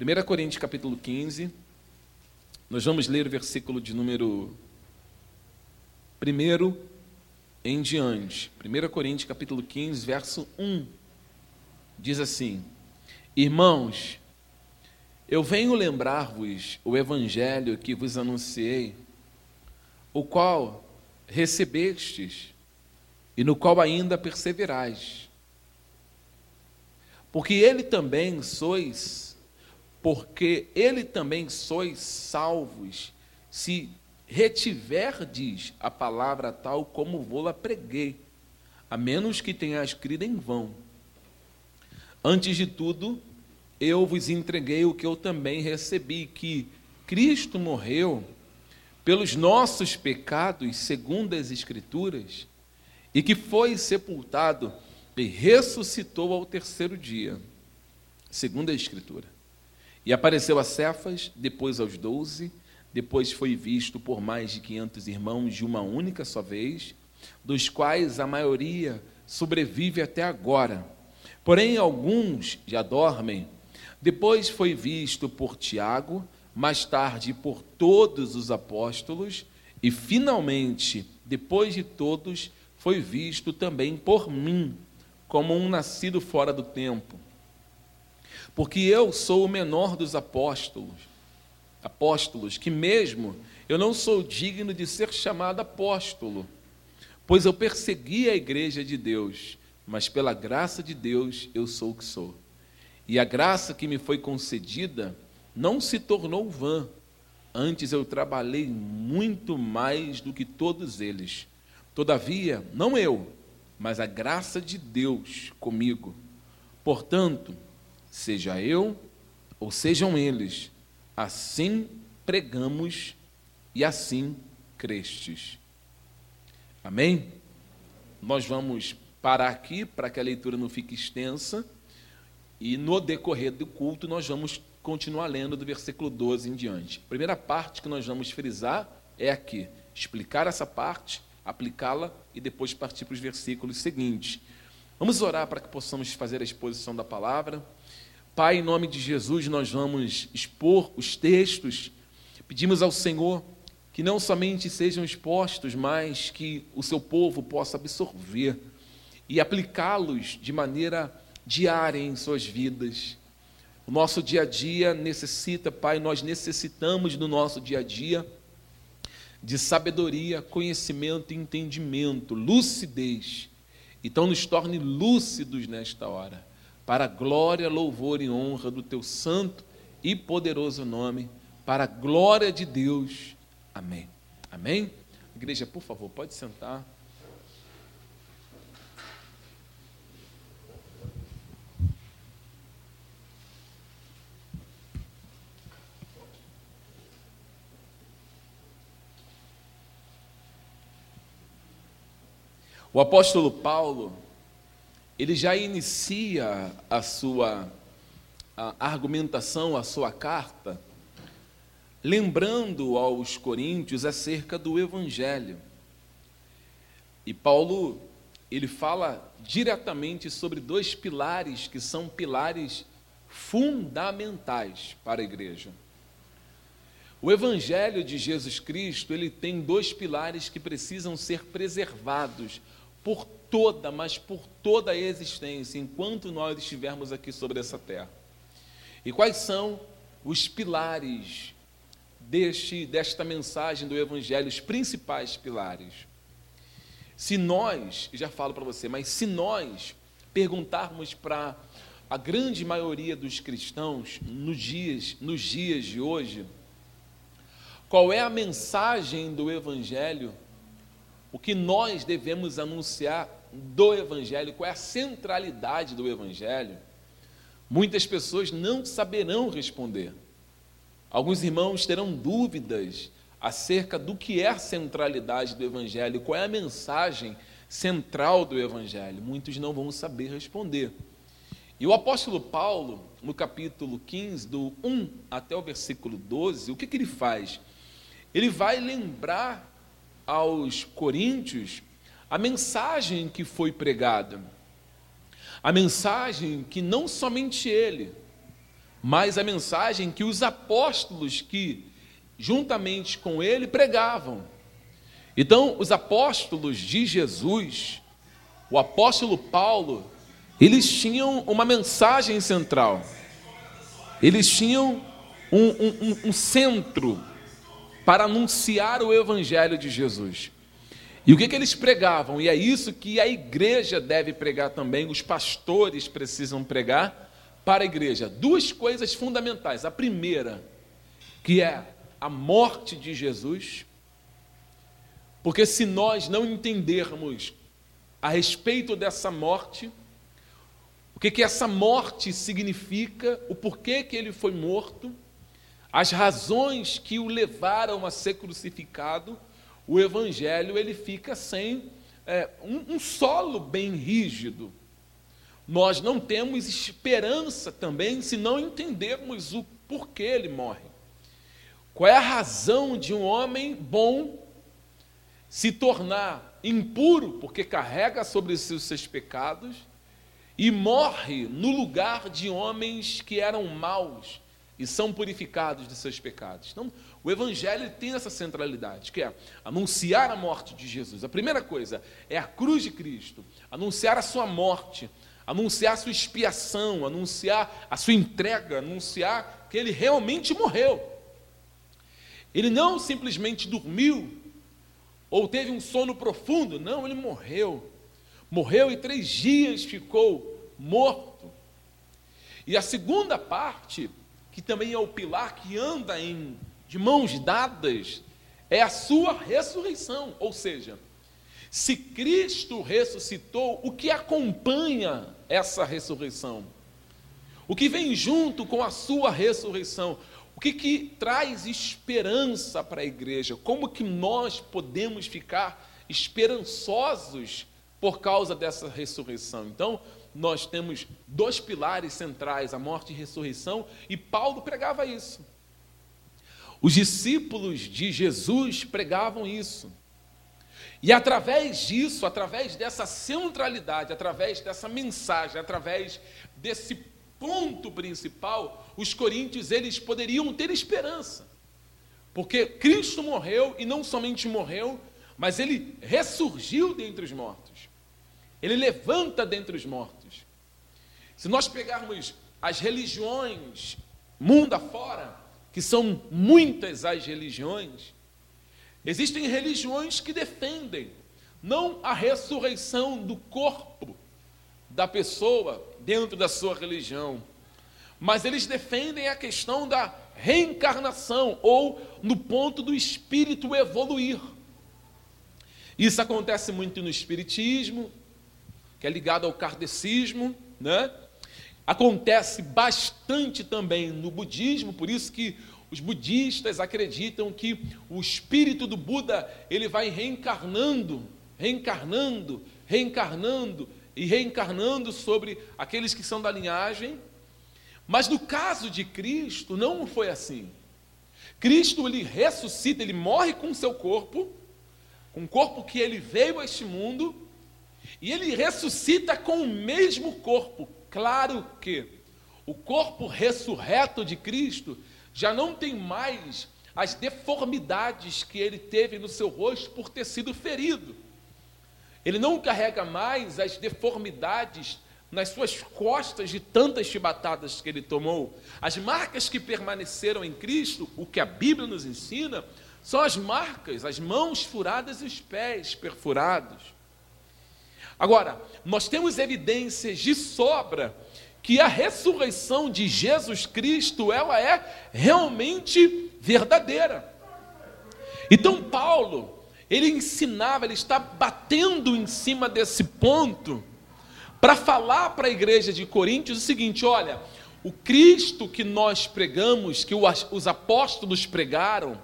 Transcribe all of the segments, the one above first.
1 Coríntios capítulo 15, nós vamos ler o versículo de número 1 em diante. 1 Coríntios capítulo 15, verso 1. Diz assim: Irmãos, eu venho lembrar-vos o evangelho que vos anunciei, o qual recebestes e no qual ainda perseverais. Porque ele também sois porque ele também sois salvos, se retiverdes a palavra tal como vou-la preguei, a menos que tenha escrito em vão. Antes de tudo, eu vos entreguei o que eu também recebi, que Cristo morreu pelos nossos pecados, segundo as Escrituras, e que foi sepultado e ressuscitou ao terceiro dia, segundo a Escritura e apareceu a Cefas, depois aos doze, depois foi visto por mais de quinhentos irmãos de uma única só vez, dos quais a maioria sobrevive até agora. Porém, alguns já dormem. Depois foi visto por Tiago, mais tarde por todos os apóstolos, e finalmente, depois de todos, foi visto também por mim, como um nascido fora do tempo porque eu sou o menor dos apóstolos, apóstolos, que mesmo eu não sou digno de ser chamado apóstolo, pois eu persegui a igreja de Deus, mas pela graça de Deus eu sou o que sou. E a graça que me foi concedida não se tornou vã, antes eu trabalhei muito mais do que todos eles. Todavia, não eu, mas a graça de Deus comigo. Portanto, seja eu ou sejam eles, assim pregamos e assim crestes. Amém? Nós vamos parar aqui para que a leitura não fique extensa e no decorrer do culto nós vamos continuar lendo do versículo 12 em diante. A primeira parte que nós vamos frisar é aqui, explicar essa parte, aplicá-la e depois partir para os versículos seguintes. Vamos orar para que possamos fazer a exposição da palavra. Pai, em nome de Jesus, nós vamos expor os textos. Pedimos ao Senhor que não somente sejam expostos, mas que o seu povo possa absorver e aplicá-los de maneira diária em suas vidas. O nosso dia a dia necessita, Pai, nós necessitamos no nosso dia a dia de sabedoria, conhecimento, entendimento, lucidez. Então, nos torne lúcidos nesta hora para glória, louvor e honra do teu santo e poderoso nome, para a glória de Deus. Amém. Amém? Igreja, por favor, pode sentar. O apóstolo Paulo, ele já inicia a sua a argumentação, a sua carta, lembrando aos coríntios acerca do evangelho. E Paulo, ele fala diretamente sobre dois pilares que são pilares fundamentais para a igreja. O evangelho de Jesus Cristo, ele tem dois pilares que precisam ser preservados por toda, mas por toda a existência, enquanto nós estivermos aqui sobre essa terra. E quais são os pilares deste, desta mensagem do Evangelho, os principais pilares? Se nós, já falo para você, mas se nós perguntarmos para a grande maioria dos cristãos nos dias, nos dias de hoje, qual é a mensagem do Evangelho, o que nós devemos anunciar do Evangelho, qual é a centralidade do Evangelho, muitas pessoas não saberão responder. Alguns irmãos terão dúvidas acerca do que é a centralidade do Evangelho, qual é a mensagem central do Evangelho. Muitos não vão saber responder. E o apóstolo Paulo, no capítulo 15, do 1 até o versículo 12, o que, que ele faz? Ele vai lembrar aos coríntios a mensagem que foi pregada. A mensagem que não somente ele, mas a mensagem que os apóstolos que juntamente com ele pregavam. Então, os apóstolos de Jesus, o apóstolo Paulo, eles tinham uma mensagem central. Eles tinham um, um, um centro para anunciar o evangelho de Jesus. E o que, que eles pregavam? E é isso que a igreja deve pregar também, os pastores precisam pregar para a igreja. Duas coisas fundamentais. A primeira, que é a morte de Jesus, porque se nós não entendermos a respeito dessa morte, o que, que essa morte significa, o porquê que ele foi morto, as razões que o levaram a ser crucificado, o evangelho ele fica sem é, um, um solo bem rígido. Nós não temos esperança também se não entendermos o porquê ele morre. Qual é a razão de um homem bom se tornar impuro, porque carrega sobre si os seus pecados, e morre no lugar de homens que eram maus e são purificados de seus pecados? Então, o Evangelho tem essa centralidade, que é anunciar a morte de Jesus. A primeira coisa é a cruz de Cristo, anunciar a sua morte, anunciar a sua expiação, anunciar a sua entrega, anunciar que ele realmente morreu. Ele não simplesmente dormiu ou teve um sono profundo, não, ele morreu. Morreu e três dias ficou morto. E a segunda parte, que também é o pilar que anda em de mãos dadas é a sua ressurreição. Ou seja, se Cristo ressuscitou, o que acompanha essa ressurreição? O que vem junto com a sua ressurreição? O que, que traz esperança para a igreja? Como que nós podemos ficar esperançosos por causa dessa ressurreição? Então, nós temos dois pilares centrais, a morte e a ressurreição, e Paulo pregava isso. Os discípulos de Jesus pregavam isso. E através disso, através dessa centralidade, através dessa mensagem, através desse ponto principal, os coríntios eles poderiam ter esperança. Porque Cristo morreu e não somente morreu, mas ele ressurgiu dentre os mortos. Ele levanta dentre os mortos. Se nós pegarmos as religiões mundo afora, que são muitas as religiões, existem religiões que defendem não a ressurreição do corpo da pessoa dentro da sua religião, mas eles defendem a questão da reencarnação ou no ponto do espírito evoluir. Isso acontece muito no espiritismo, que é ligado ao kardecismo, né? Acontece bastante também no budismo, por isso que os budistas acreditam que o espírito do Buda, ele vai reencarnando, reencarnando, reencarnando e reencarnando sobre aqueles que são da linhagem. Mas no caso de Cristo não foi assim. Cristo ele ressuscita, ele morre com o seu corpo, com o corpo que ele veio a este mundo, e ele ressuscita com o mesmo corpo, Claro que o corpo ressurreto de Cristo já não tem mais as deformidades que ele teve no seu rosto por ter sido ferido. Ele não carrega mais as deformidades nas suas costas de tantas chibatadas que ele tomou. As marcas que permaneceram em Cristo, o que a Bíblia nos ensina, são as marcas, as mãos furadas e os pés perfurados. Agora, nós temos evidências de sobra que a ressurreição de Jesus Cristo, ela é realmente verdadeira. Então Paulo, ele ensinava, ele está batendo em cima desse ponto para falar para a igreja de Coríntios o seguinte: olha, o Cristo que nós pregamos, que os apóstolos pregaram,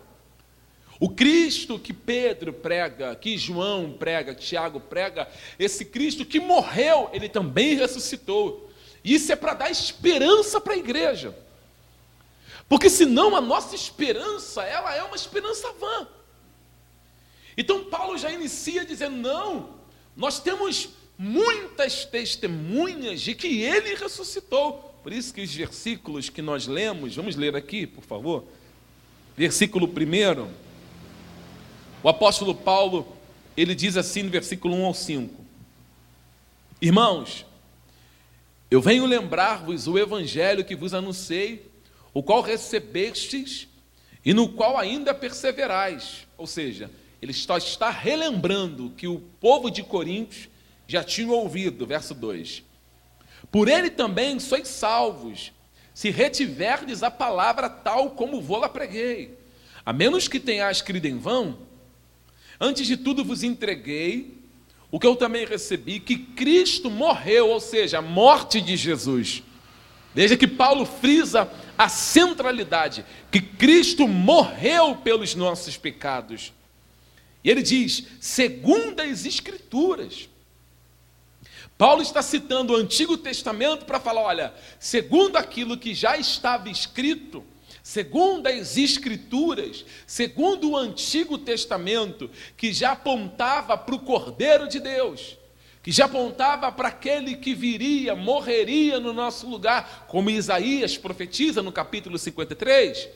o Cristo que Pedro prega, que João prega, que Tiago prega, esse Cristo que morreu, ele também ressuscitou. Isso é para dar esperança para a igreja. Porque senão a nossa esperança, ela é uma esperança vã. Então Paulo já inicia dizendo: não, nós temos muitas testemunhas de que ele ressuscitou. Por isso que os versículos que nós lemos, vamos ler aqui, por favor. Versículo 1. O apóstolo Paulo, ele diz assim no versículo 1 ao 5. Irmãos, eu venho lembrar-vos o evangelho que vos anunciei, o qual recebestes e no qual ainda perseverais. Ou seja, ele só está relembrando que o povo de Coríntios já tinha ouvido, verso 2. Por ele também sois salvos, se retiverdes a palavra tal como vou-la preguei. A menos que tenhas crido em vão, antes de tudo vos entreguei o que eu também recebi, que Cristo morreu, ou seja, a morte de Jesus. Veja que Paulo frisa a centralidade, que Cristo morreu pelos nossos pecados. E ele diz, segundo as Escrituras. Paulo está citando o Antigo Testamento para falar: olha, segundo aquilo que já estava escrito, segundo as Escrituras, segundo o Antigo Testamento, que já apontava para o Cordeiro de Deus, que já apontava para aquele que viria, morreria no nosso lugar, como Isaías profetiza no capítulo 53,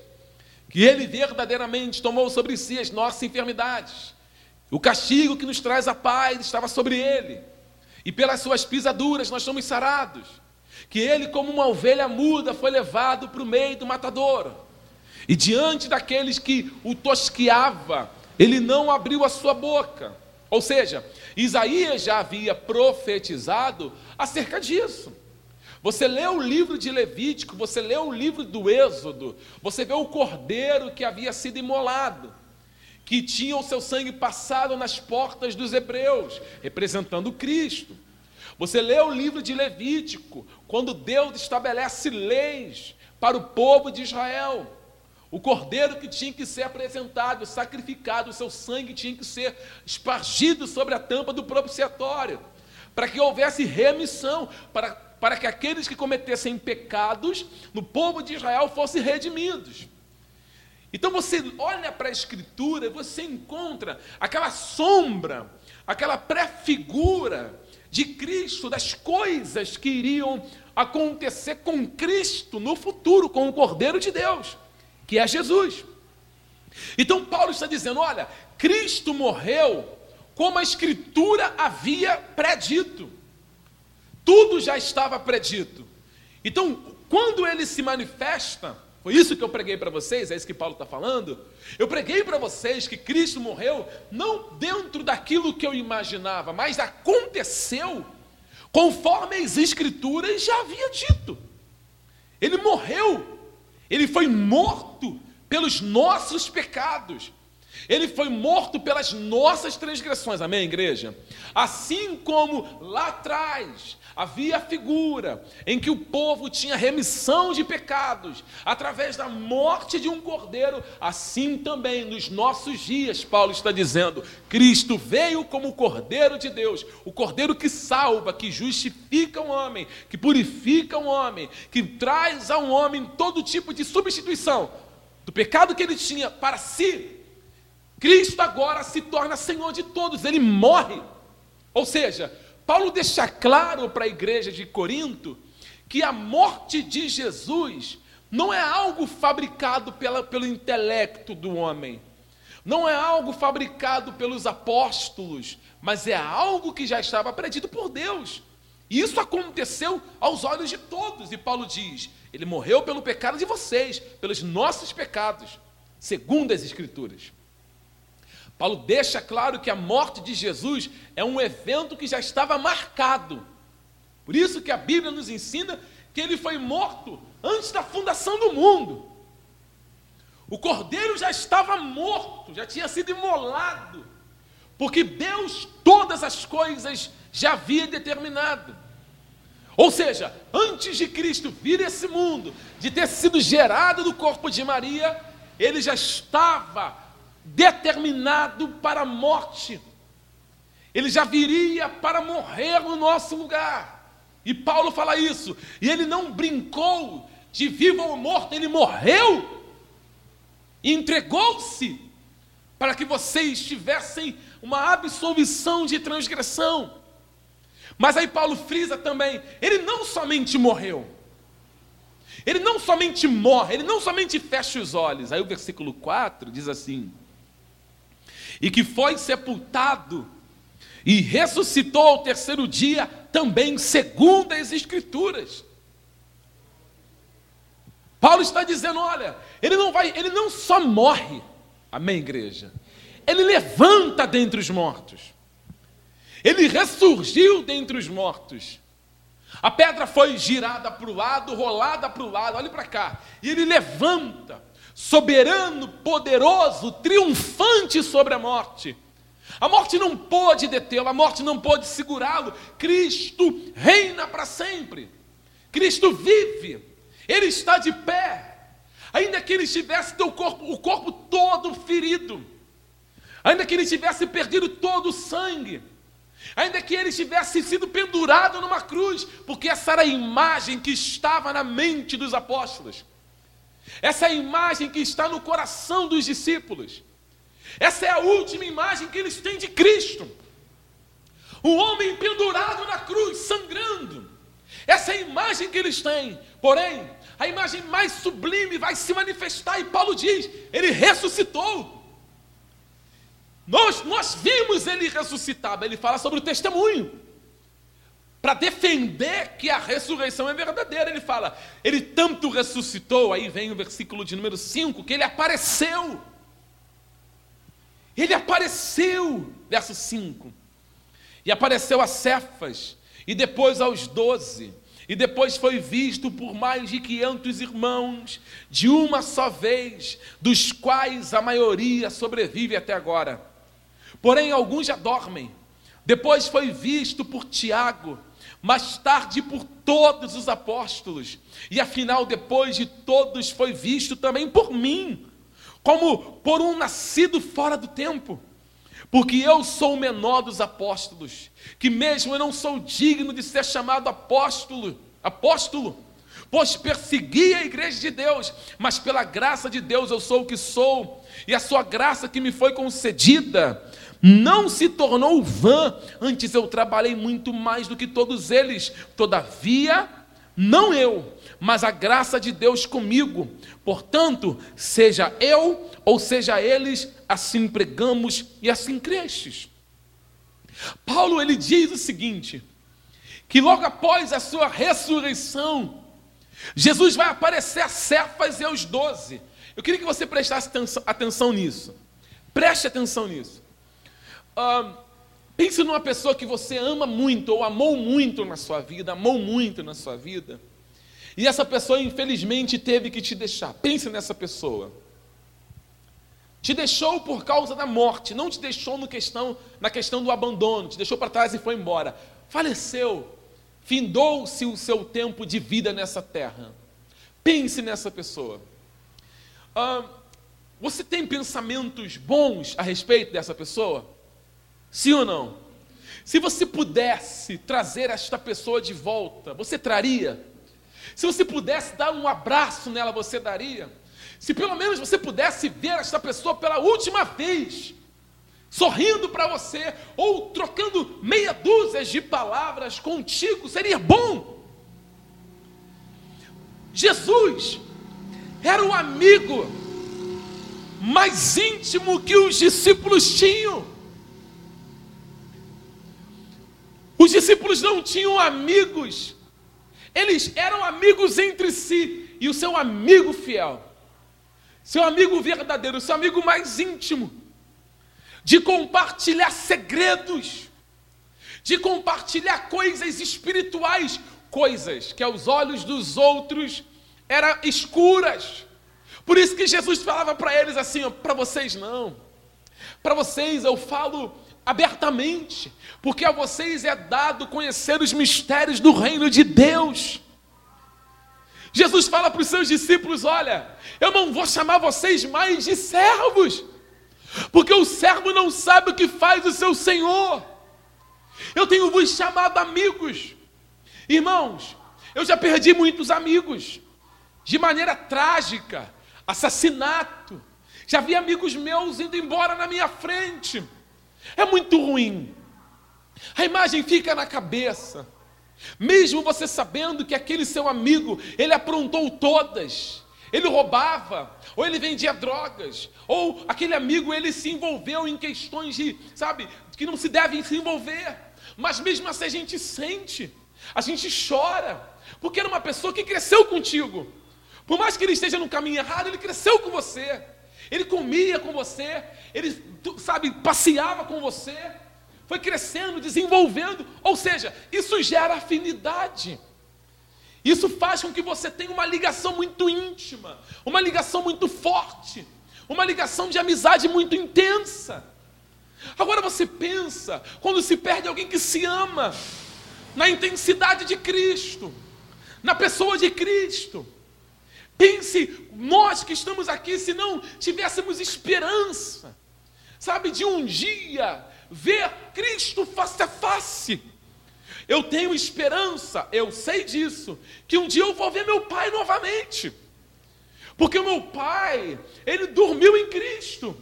que ele verdadeiramente tomou sobre si as nossas enfermidades, o castigo que nos traz a paz estava sobre ele e pelas suas pisaduras nós somos sarados. Que ele, como uma ovelha muda, foi levado para o meio do matador. E diante daqueles que o tosqueava, ele não abriu a sua boca. Ou seja, Isaías já havia profetizado acerca disso. Você lê o livro de Levítico, você lê o livro do Êxodo, você vê o cordeiro que havia sido imolado, que tinha o seu sangue passado nas portas dos hebreus, representando Cristo. Você lê o livro de Levítico, quando Deus estabelece leis para o povo de Israel. O cordeiro que tinha que ser apresentado, sacrificado, o seu sangue tinha que ser espargido sobre a tampa do propiciatório, para que houvesse remissão, para, para que aqueles que cometessem pecados no povo de Israel fossem redimidos. Então você olha para a Escritura e você encontra aquela sombra, aquela pré-figura de Cristo, das coisas que iriam acontecer com Cristo no futuro, com o Cordeiro de Deus, que é Jesus. Então Paulo está dizendo: olha, Cristo morreu como a Escritura havia predito. Tudo já estava predito. Então, quando ele se manifesta, foi isso que eu preguei para vocês, é isso que Paulo está falando. Eu preguei para vocês que Cristo morreu não dentro daquilo que eu imaginava, mas aconteceu conforme as Escrituras já havia dito. Ele morreu, ele foi morto pelos nossos pecados. Ele foi morto pelas nossas transgressões, amém, igreja? Assim como lá atrás havia a figura em que o povo tinha remissão de pecados através da morte de um cordeiro, assim também nos nossos dias, Paulo está dizendo: Cristo veio como o cordeiro de Deus, o cordeiro que salva, que justifica o homem, que purifica o homem, que traz a um homem todo tipo de substituição do pecado que ele tinha para si. Cristo agora se torna Senhor de todos, ele morre. Ou seja, Paulo deixa claro para a igreja de Corinto que a morte de Jesus não é algo fabricado pela, pelo intelecto do homem, não é algo fabricado pelos apóstolos, mas é algo que já estava predito por Deus. E isso aconteceu aos olhos de todos, e Paulo diz: Ele morreu pelo pecado de vocês, pelos nossos pecados, segundo as Escrituras. Paulo deixa claro que a morte de Jesus é um evento que já estava marcado. Por isso que a Bíblia nos ensina que ele foi morto antes da fundação do mundo. O cordeiro já estava morto, já tinha sido imolado, porque Deus todas as coisas já havia determinado. Ou seja, antes de Cristo vir esse mundo, de ter sido gerado do corpo de Maria, ele já estava determinado para a morte. Ele já viria para morrer no nosso lugar. E Paulo fala isso. E ele não brincou de vivo ou morto, ele morreu e entregou-se para que vocês tivessem uma absolvição de transgressão. Mas aí Paulo frisa também, ele não somente morreu, Ele não somente morre, ele não somente fecha os olhos. Aí o versículo 4 diz assim: E que foi sepultado e ressuscitou ao terceiro dia, também segundo as Escrituras. Paulo está dizendo: olha, ele não vai, ele não só morre, amém, igreja, ele levanta dentre os mortos, ele ressurgiu dentre os mortos. A pedra foi girada para o lado, rolada para o lado, olhe para cá, e ele levanta, soberano, poderoso, triunfante sobre a morte. A morte não pôde detê-lo, a morte não pôde segurá-lo. Cristo reina para sempre. Cristo vive. Ele está de pé. Ainda que ele estivesse teu corpo, o corpo todo ferido. Ainda que ele tivesse perdido todo o sangue. Ainda que ele tivesse sido pendurado numa cruz, porque essa era a imagem que estava na mente dos apóstolos. Essa é a imagem que está no coração dos discípulos. Essa é a última imagem que eles têm de Cristo. O homem pendurado na cruz, sangrando. Essa é a imagem que eles têm. Porém, a imagem mais sublime vai se manifestar, e Paulo diz: ele ressuscitou. Nós, nós vimos ele ressuscitado. Ele fala sobre o testemunho. Para defender que a ressurreição é verdadeira, ele fala: ele tanto ressuscitou, aí vem o versículo de número 5, que ele apareceu. Ele apareceu, verso 5. E apareceu a Cefas, e depois aos doze. E depois foi visto por mais de quinhentos irmãos, de uma só vez, dos quais a maioria sobrevive até agora. Porém, alguns já dormem. Depois foi visto por Tiago, mais tarde por todos os apóstolos. E afinal, depois de todos, foi visto também por mim como por um nascido fora do tempo. Porque eu sou o menor dos apóstolos, que mesmo eu não sou digno de ser chamado apóstolo, apóstolo, pois persegui a igreja de Deus, mas pela graça de Deus eu sou o que sou, e a sua graça que me foi concedida não se tornou vã, antes eu trabalhei muito mais do que todos eles, todavia, não eu, mas a graça de Deus comigo. Portanto, seja eu ou seja eles, assim pregamos e assim cresces. Paulo ele diz o seguinte: que logo após a sua ressurreição, Jesus vai aparecer a Cefas e aos doze. Eu queria que você prestasse atenção nisso. Preste atenção nisso. Pense numa pessoa que você ama muito ou amou muito na sua vida, amou muito na sua vida. E essa pessoa, infelizmente, teve que te deixar. Pense nessa pessoa. Te deixou por causa da morte, não te deixou no questão, na questão do abandono, te deixou para trás e foi embora. Faleceu, findou-se o seu tempo de vida nessa terra. Pense nessa pessoa. Ah, você tem pensamentos bons a respeito dessa pessoa? Sim ou não? Se você pudesse trazer esta pessoa de volta, você traria? Se você pudesse dar um abraço nela, você daria? Se pelo menos você pudesse ver esta pessoa pela última vez, sorrindo para você, ou trocando meia dúzia de palavras contigo, seria bom. Jesus era o amigo mais íntimo que os discípulos tinham. Os discípulos não tinham amigos eles eram amigos entre si. E o seu amigo fiel, seu amigo verdadeiro, seu amigo mais íntimo, de compartilhar segredos, de compartilhar coisas espirituais, coisas que aos olhos dos outros eram escuras. Por isso que Jesus falava para eles assim: para vocês não, para vocês eu falo abertamente, porque a vocês é dado conhecer os mistérios do reino de Deus. Jesus fala para os seus discípulos: Olha, eu não vou chamar vocês mais de servos, porque o servo não sabe o que faz o seu senhor. Eu tenho vos chamado amigos. Irmãos, eu já perdi muitos amigos, de maneira trágica, assassinato. Já vi amigos meus indo embora na minha frente. É muito ruim. A imagem fica na cabeça. Mesmo você sabendo que aquele seu amigo, ele aprontou todas, ele roubava, ou ele vendia drogas, ou aquele amigo ele se envolveu em questões de, sabe, que não se devem se envolver. Mas mesmo assim a gente sente, a gente chora, porque era uma pessoa que cresceu contigo. Por mais que ele esteja no caminho errado, ele cresceu com você. Ele comia com você, ele, sabe, passeava com você, foi crescendo, desenvolvendo, ou seja, isso gera afinidade. Isso faz com que você tenha uma ligação muito íntima, uma ligação muito forte, uma ligação de amizade muito intensa. Agora você pensa, quando se perde alguém que se ama, na intensidade de Cristo, na pessoa de Cristo. Pense, nós que estamos aqui, se não tivéssemos esperança, sabe, de um dia ver Cristo face a face. Eu tenho esperança, eu sei disso, que um dia eu vou ver meu pai novamente. Porque o meu pai, ele dormiu em Cristo.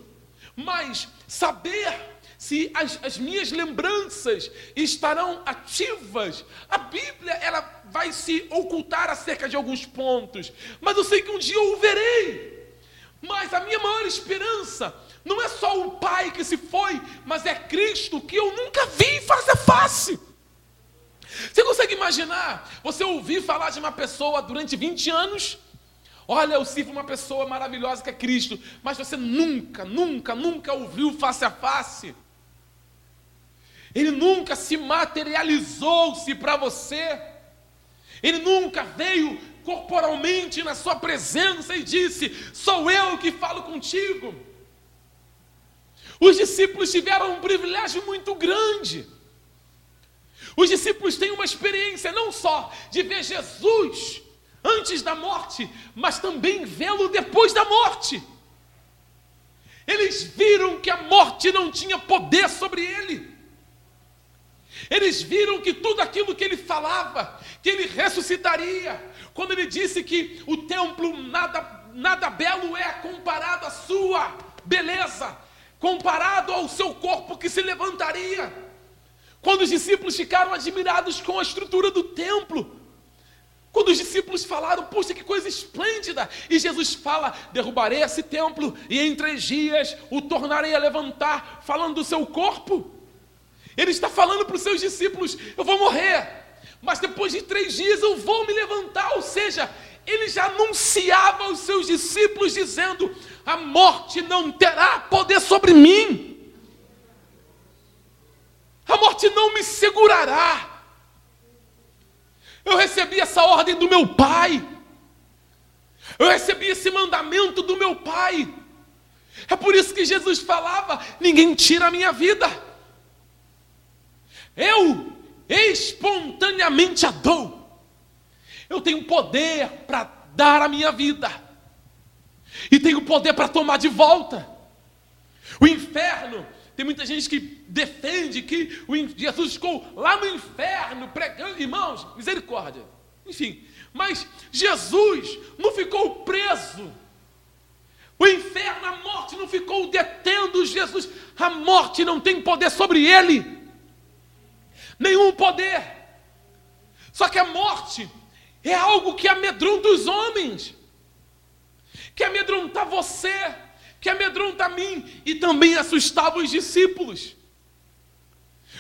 Mas saber se as, as, minhas lembranças estarão ativas. A Bíblia ela vai se ocultar acerca de alguns pontos, mas eu sei que um dia eu o verei. Mas a minha maior esperança não é só o Pai que se foi, mas é Cristo que eu nunca vi face a face. Você consegue imaginar você ouvir falar de uma pessoa durante 20 anos? Olha, eu sirvo uma pessoa maravilhosa que é Cristo, mas você nunca, nunca, nunca ouviu face a face. Ele nunca se materializou-se para você. Ele nunca veio corporalmente na sua presença e disse: Sou eu que falo contigo. Os discípulos tiveram um privilégio muito grande. Os discípulos têm uma experiência não só de ver Jesus antes da morte, mas também vê-lo depois da morte. Eles viram que a morte não tinha poder sobre ele. Eles viram que tudo aquilo que ele falava, que ele ressuscitaria, quando ele disse que o templo nada, nada belo é comparado à sua beleza, comparado ao seu corpo que se levantaria. Quando os discípulos ficaram admirados com a estrutura do templo, quando os discípulos falaram, puxa, que coisa esplêndida, e Jesus fala: derrubarei esse templo e em três dias o tornarei a levantar, falando do seu corpo. Ele está falando para os seus discípulos: eu vou morrer, mas depois de três dias eu vou me levantar. Ou seja, ele já anunciava aos seus discípulos, dizendo: a morte não terá poder sobre mim, a morte não me segurará. Eu recebi essa ordem do meu pai, eu recebi esse mandamento do meu pai. É por isso que Jesus falava: ninguém tira a minha vida. Eu espontaneamente a dou. Eu tenho poder para dar a minha vida. E tenho poder para tomar de volta. O inferno, tem muita gente que defende que Jesus ficou lá no inferno pregando, irmãos, misericórdia. Enfim, mas Jesus não ficou preso. O inferno, a morte não ficou detendo Jesus. A morte não tem poder sobre ele nenhum poder. Só que a morte é algo que amedronta os homens, que amedronta você, que amedronta a mim e também assustava os discípulos.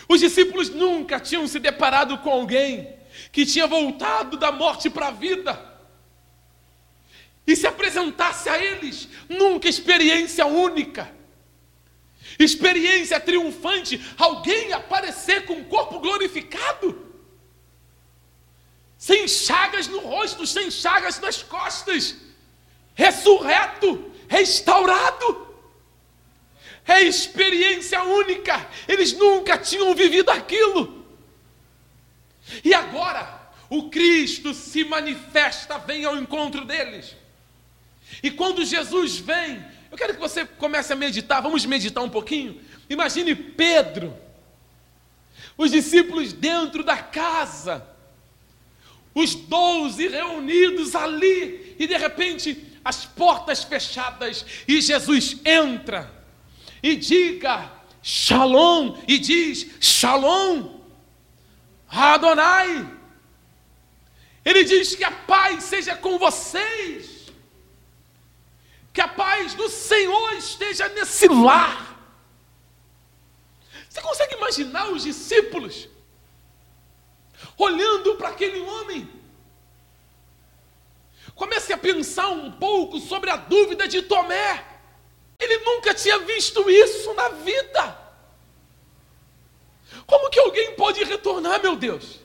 Os discípulos nunca tinham se deparado com alguém que tinha voltado da morte para a vida. E se apresentasse a eles, nunca experiência única experiência triunfante, alguém aparecer com o corpo glorificado, sem chagas no rosto, sem chagas nas costas, ressurreto, restaurado. É experiência única, eles nunca tinham vivido aquilo. E agora, o Cristo se manifesta, vem ao encontro deles. E quando Jesus vem, eu quero que você comece a meditar, vamos meditar um pouquinho. Imagine Pedro, os discípulos dentro da casa, os doze reunidos ali, e de repente as portas fechadas, e Jesus entra e diga Shalom, e diz Shalom, Adonai, Ele diz que a paz seja com vocês, que a paz do Senhor esteja nesse lar. Você consegue imaginar os discípulos olhando para aquele homem? Comece a pensar um pouco sobre a dúvida de Tomé. Ele nunca tinha visto isso na vida. Como que alguém pode retornar, meu Deus?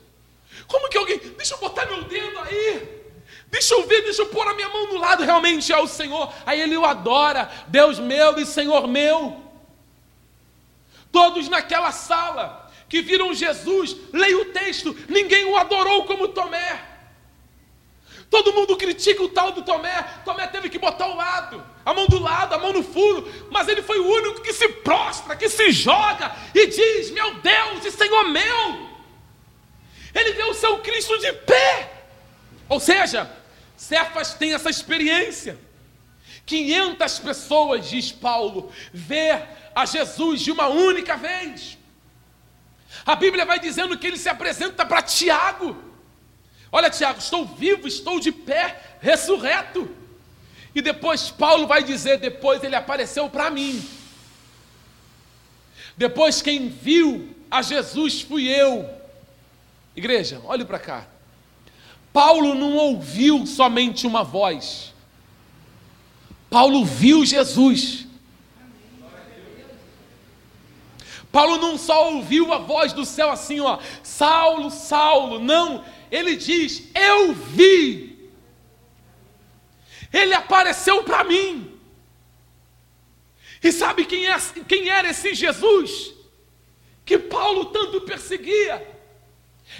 Como que alguém. Deixa eu botar meu dedo aí. Deixa eu ver, deixa eu pôr a minha mão no lado, realmente é o Senhor. Aí ele o adora, Deus meu e Senhor meu. Todos naquela sala que viram Jesus, leia o texto, ninguém o adorou como Tomé. Todo mundo critica o tal do Tomé. Tomé teve que botar o lado, a mão do lado, a mão no furo, mas ele foi o único que se prostra, que se joga e diz: Meu Deus e Senhor meu. Ele deu o seu Cristo de pé. Ou seja, Cefas tem essa experiência. 500 pessoas, diz Paulo, ver a Jesus de uma única vez. A Bíblia vai dizendo que ele se apresenta para Tiago. Olha, Tiago, estou vivo, estou de pé, ressurreto. E depois Paulo vai dizer: depois ele apareceu para mim. Depois quem viu a Jesus fui eu. Igreja, olhe para cá. Paulo não ouviu somente uma voz. Paulo viu Jesus. Paulo não só ouviu a voz do céu assim, ó, Saulo, Saulo, não, ele diz: Eu vi. Ele apareceu para mim. E sabe quem, é, quem era esse Jesus? Que Paulo tanto perseguia.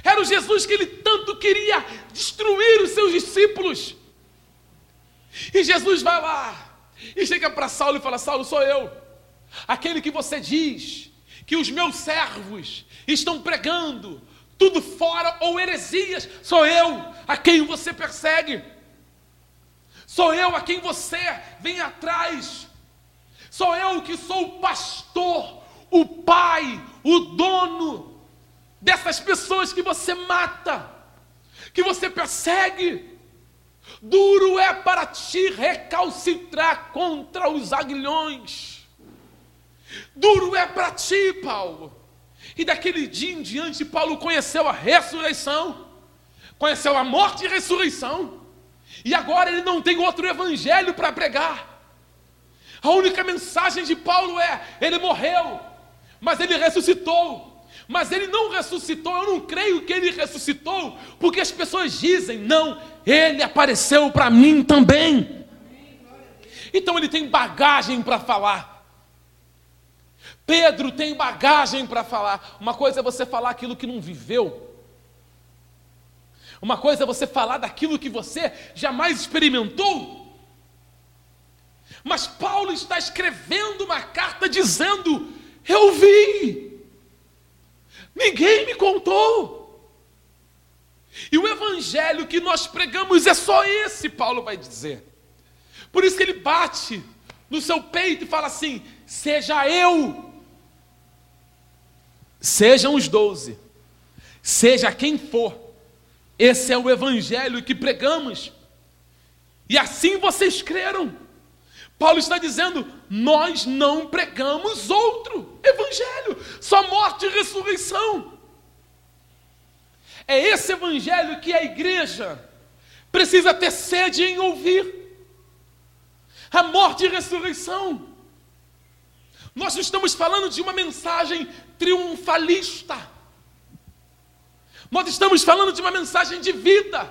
Era o Jesus que ele tanto queria destruir os seus discípulos. E Jesus vai lá e chega para Saulo e fala: Saulo, sou eu, aquele que você diz que os meus servos estão pregando tudo fora ou heresias. Sou eu a quem você persegue. Sou eu a quem você vem atrás. Sou eu que sou o pastor, o pai, o dono dessas pessoas que você mata, que você persegue. Duro é para ti recalcitrar contra os aguilhões. Duro é para ti, Paulo, e daquele dia em diante, Paulo conheceu a ressurreição, conheceu a morte e ressurreição, e agora ele não tem outro evangelho para pregar. A única mensagem de Paulo é: ele morreu, mas ele ressuscitou. Mas ele não ressuscitou, eu não creio que ele ressuscitou, porque as pessoas dizem: não, ele apareceu para mim também. Então ele tem bagagem para falar. Pedro tem bagagem para falar. Uma coisa é você falar aquilo que não viveu. Uma coisa é você falar daquilo que você jamais experimentou. Mas Paulo está escrevendo uma carta dizendo: Eu vi, ninguém me contou. E o evangelho que nós pregamos é só esse, Paulo vai dizer. Por isso que ele bate no seu peito e fala assim: Seja eu Sejam os doze, seja quem for, esse é o evangelho que pregamos, e assim vocês creram. Paulo está dizendo: nós não pregamos outro evangelho, só morte e ressurreição. É esse evangelho que a igreja precisa ter sede em ouvir. A morte e ressurreição. Nós estamos falando de uma mensagem triunfalista. Nós estamos falando de uma mensagem de vida,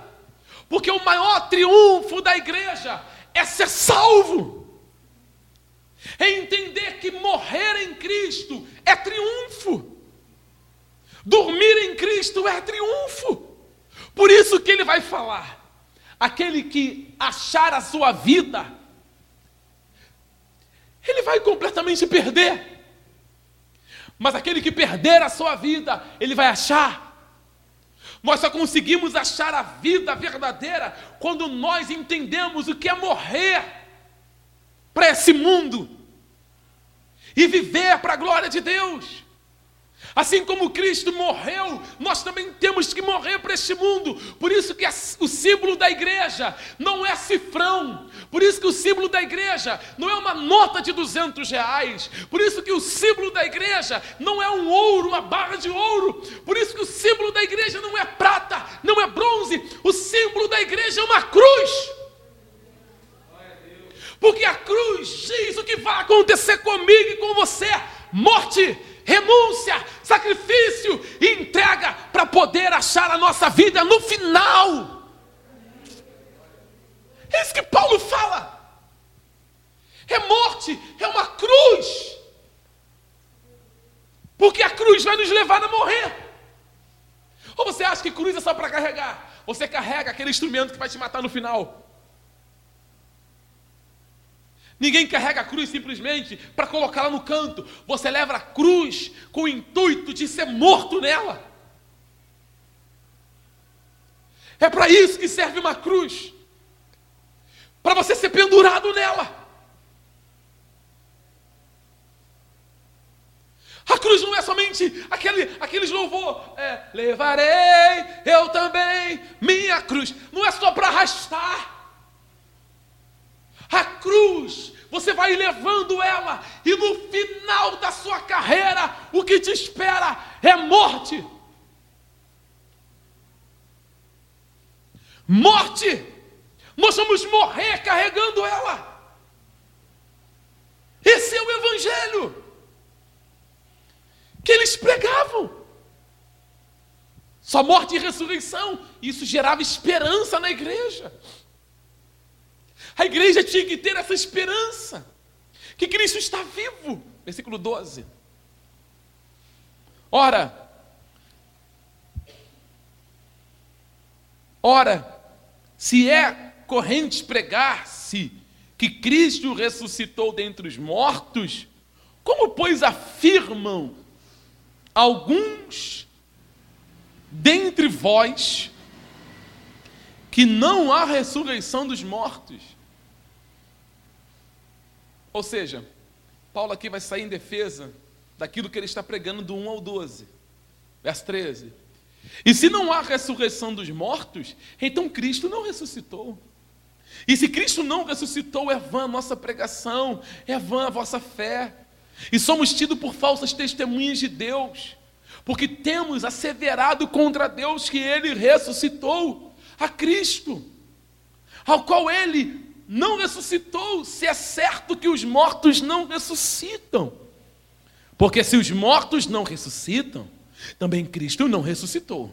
porque o maior triunfo da igreja é ser salvo, é entender que morrer em Cristo é triunfo, dormir em Cristo é triunfo. Por isso que ele vai falar: aquele que achar a sua vida, ele vai completamente perder. Mas aquele que perder a sua vida, ele vai achar. Nós só conseguimos achar a vida verdadeira quando nós entendemos o que é morrer para esse mundo e viver para a glória de Deus. Assim como Cristo morreu, nós também temos que morrer para este mundo. Por isso que o símbolo da igreja não é cifrão. Por isso que o símbolo da igreja não é uma nota de 200 reais. Por isso que o símbolo da igreja não é um ouro, uma barra de ouro. Por isso que o símbolo da igreja não é prata, não é bronze. O símbolo da igreja é uma cruz. Porque a cruz diz o que vai acontecer comigo e com você: morte renúncia, sacrifício e entrega para poder achar a nossa vida no final. É isso que Paulo fala. É morte, é uma cruz. Porque a cruz vai nos levar a morrer. Ou você acha que cruz é só para carregar? Você carrega aquele instrumento que vai te matar no final. Ninguém carrega a cruz simplesmente para colocá-la no canto. Você leva a cruz com o intuito de ser morto nela. É para isso que serve uma cruz para você ser pendurado nela. A cruz não é somente aquele, aqueles louvor, é, levarei eu também minha cruz. Não é só para arrastar. A cruz, você vai levando ela, e no final da sua carreira, o que te espera é morte. Morte! Nós vamos morrer carregando ela. Esse é o Evangelho que eles pregavam. Só morte e ressurreição, isso gerava esperança na igreja. A igreja tinha que ter essa esperança, que Cristo está vivo. Versículo 12. Ora, ora, se é corrente pregar-se que Cristo ressuscitou dentre os mortos, como, pois, afirmam alguns dentre vós que não há ressurreição dos mortos? Ou seja, Paulo aqui vai sair em defesa daquilo que ele está pregando do 1 ao 12, verso 13. E se não há ressurreição dos mortos, então Cristo não ressuscitou. E se Cristo não ressuscitou, é vã a nossa pregação, é vã a vossa fé. E somos tidos por falsas testemunhas de Deus, porque temos asseverado contra Deus que ele ressuscitou a Cristo, ao qual ele não ressuscitou, se é certo que os mortos não ressuscitam. Porque se os mortos não ressuscitam, também Cristo não ressuscitou.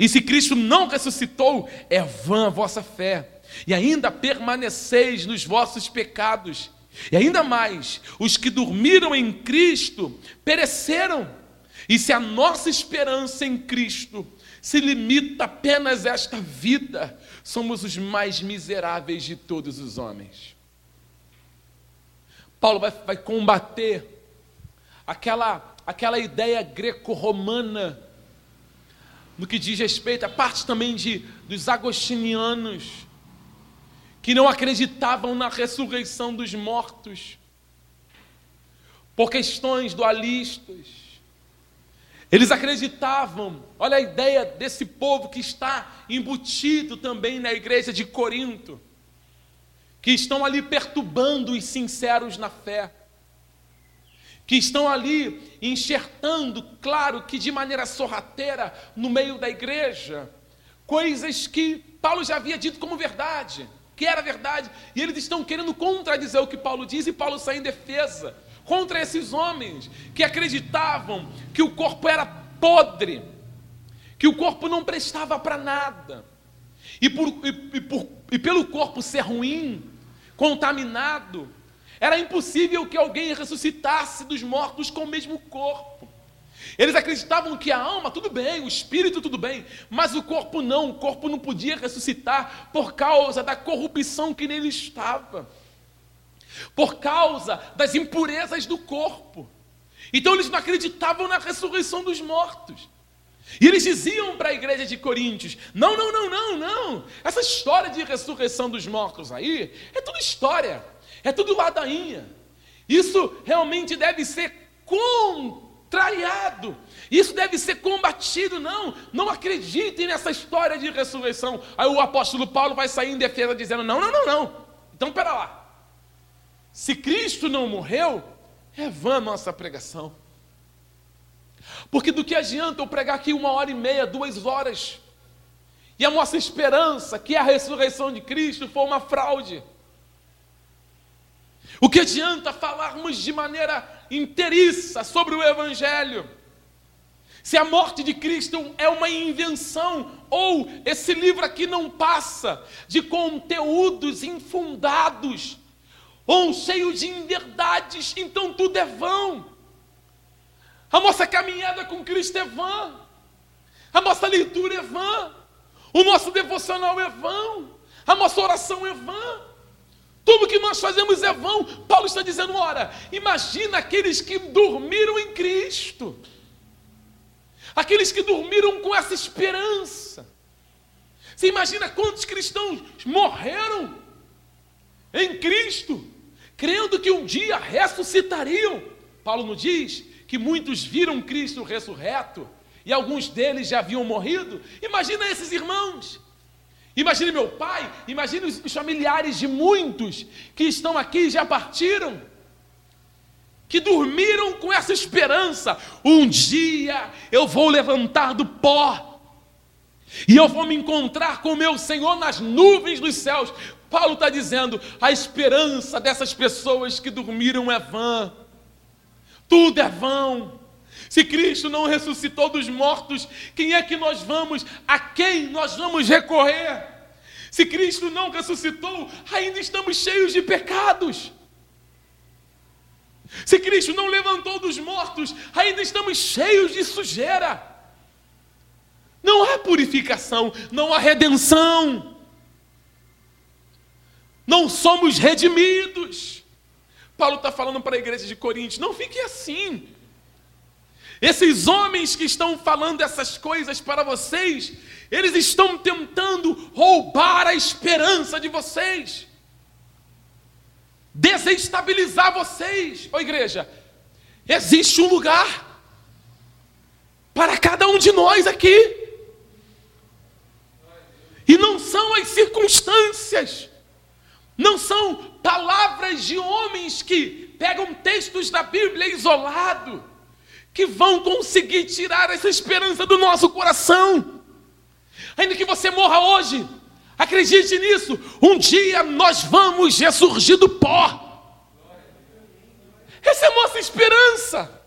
E se Cristo não ressuscitou, é vã a vossa fé, e ainda permaneceis nos vossos pecados. E ainda mais, os que dormiram em Cristo pereceram. E se a nossa esperança em Cristo se limita apenas a esta vida, somos os mais miseráveis de todos os homens. Paulo vai, vai combater aquela, aquela ideia greco-romana no que diz respeito a parte também de, dos agostinianos, que não acreditavam na ressurreição dos mortos, por questões dualistas eles acreditavam, olha a ideia desse povo que está embutido também na igreja de Corinto, que estão ali perturbando os sinceros na fé, que estão ali enxertando, claro que de maneira sorrateira, no meio da igreja, coisas que Paulo já havia dito como verdade, que era verdade, e eles estão querendo contradizer o que Paulo diz, e Paulo sai em defesa contra esses homens que acreditavam que o corpo era podre, que o corpo não prestava para nada, e, por, e, e, por, e pelo corpo ser ruim, contaminado, era impossível que alguém ressuscitasse dos mortos com o mesmo corpo. Eles acreditavam que a alma, tudo bem, o espírito, tudo bem, mas o corpo não, o corpo não podia ressuscitar por causa da corrupção que nele estava por causa das impurezas do corpo. Então eles não acreditavam na ressurreição dos mortos. E eles diziam para a igreja de Coríntios: não, não, não, não, não. Essa história de ressurreição dos mortos aí é tudo história, é tudo ladainha. Isso realmente deve ser traiado. Isso deve ser combatido, não. Não acreditem nessa história de ressurreição. Aí o apóstolo Paulo vai sair em defesa dizendo: não, não, não, não. Então, pera lá. Se Cristo não morreu, é vã nossa pregação. Porque do que adianta eu pregar aqui uma hora e meia, duas horas, e a nossa esperança, que a ressurreição de Cristo, for uma fraude? O que adianta falarmos de maneira inteiriça sobre o Evangelho? Se a morte de Cristo é uma invenção, ou esse livro aqui não passa de conteúdos infundados, ou cheio de inverdades, então tudo é vão. A nossa caminhada com Cristo é vã, a nossa leitura é vã, o nosso devocional é vão, a nossa oração é vã. Tudo que nós fazemos é vão. Paulo está dizendo: ora, imagina aqueles que dormiram em Cristo, aqueles que dormiram com essa esperança. Você imagina quantos cristãos morreram em Cristo, crendo que um dia ressuscitariam? Paulo nos diz que muitos viram Cristo ressurreto e alguns deles já haviam morrido. Imagina esses irmãos. Imagine meu pai, imagine os familiares de muitos que estão aqui e já partiram, que dormiram com essa esperança: um dia eu vou levantar do pó, e eu vou me encontrar com meu Senhor nas nuvens dos céus. Paulo está dizendo: a esperança dessas pessoas que dormiram é vã, tudo é vão. Se Cristo não ressuscitou dos mortos, quem é que nós vamos, a quem nós vamos recorrer? Se Cristo não ressuscitou, ainda estamos cheios de pecados. Se Cristo não levantou dos mortos, ainda estamos cheios de sujeira. Não há purificação, não há redenção. Não somos redimidos. Paulo está falando para a igreja de Coríntios: não fique assim. Esses homens que estão falando essas coisas para vocês, eles estão tentando roubar a esperança de vocês, desestabilizar vocês. Ô igreja, existe um lugar para cada um de nós aqui, e não são as circunstâncias, não são palavras de homens que pegam textos da Bíblia isolado que vão conseguir tirar essa esperança do nosso coração. Ainda que você morra hoje, acredite nisso, um dia nós vamos ressurgir do pó. Essa é a nossa esperança.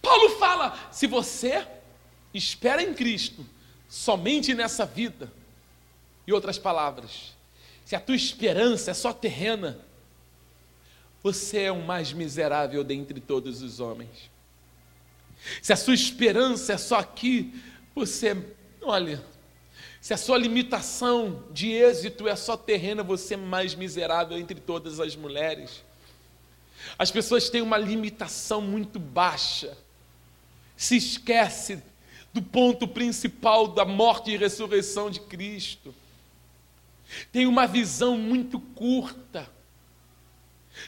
Paulo fala: se você espera em Cristo somente nessa vida, em outras palavras, se a tua esperança é só terrena, você é o mais miserável dentre todos os homens. Se a sua esperança é só aqui, você, olha, se a sua limitação de êxito é só terrena, você é mais miserável entre todas as mulheres. As pessoas têm uma limitação muito baixa, se esquece do ponto principal da morte e ressurreição de Cristo. Tem uma visão muito curta,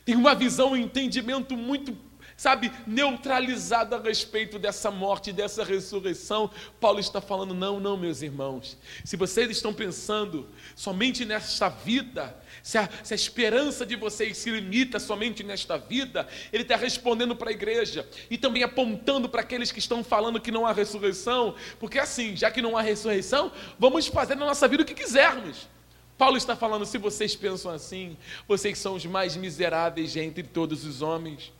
tem uma visão, um entendimento muito sabe, neutralizado a respeito dessa morte, dessa ressurreição. Paulo está falando: não, não, meus irmãos. Se vocês estão pensando somente nesta vida, se a, se a esperança de vocês se limita somente nesta vida, ele está respondendo para a igreja e também apontando para aqueles que estão falando que não há ressurreição, porque assim, já que não há ressurreição, vamos fazer na nossa vida o que quisermos. Paulo está falando: se vocês pensam assim, vocês são os mais miseráveis entre todos os homens.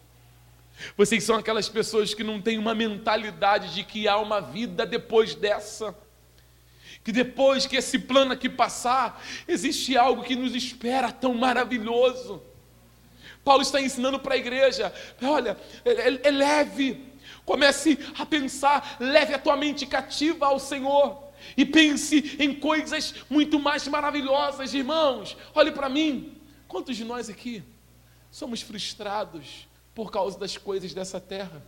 Vocês são aquelas pessoas que não têm uma mentalidade de que há uma vida depois dessa. Que depois que esse plano aqui passar, existe algo que nos espera tão maravilhoso. Paulo está ensinando para a igreja: olha, é, é leve, comece a pensar, leve a tua mente cativa ao Senhor e pense em coisas muito mais maravilhosas, irmãos. Olhe para mim, quantos de nós aqui somos frustrados por causa das coisas dessa terra.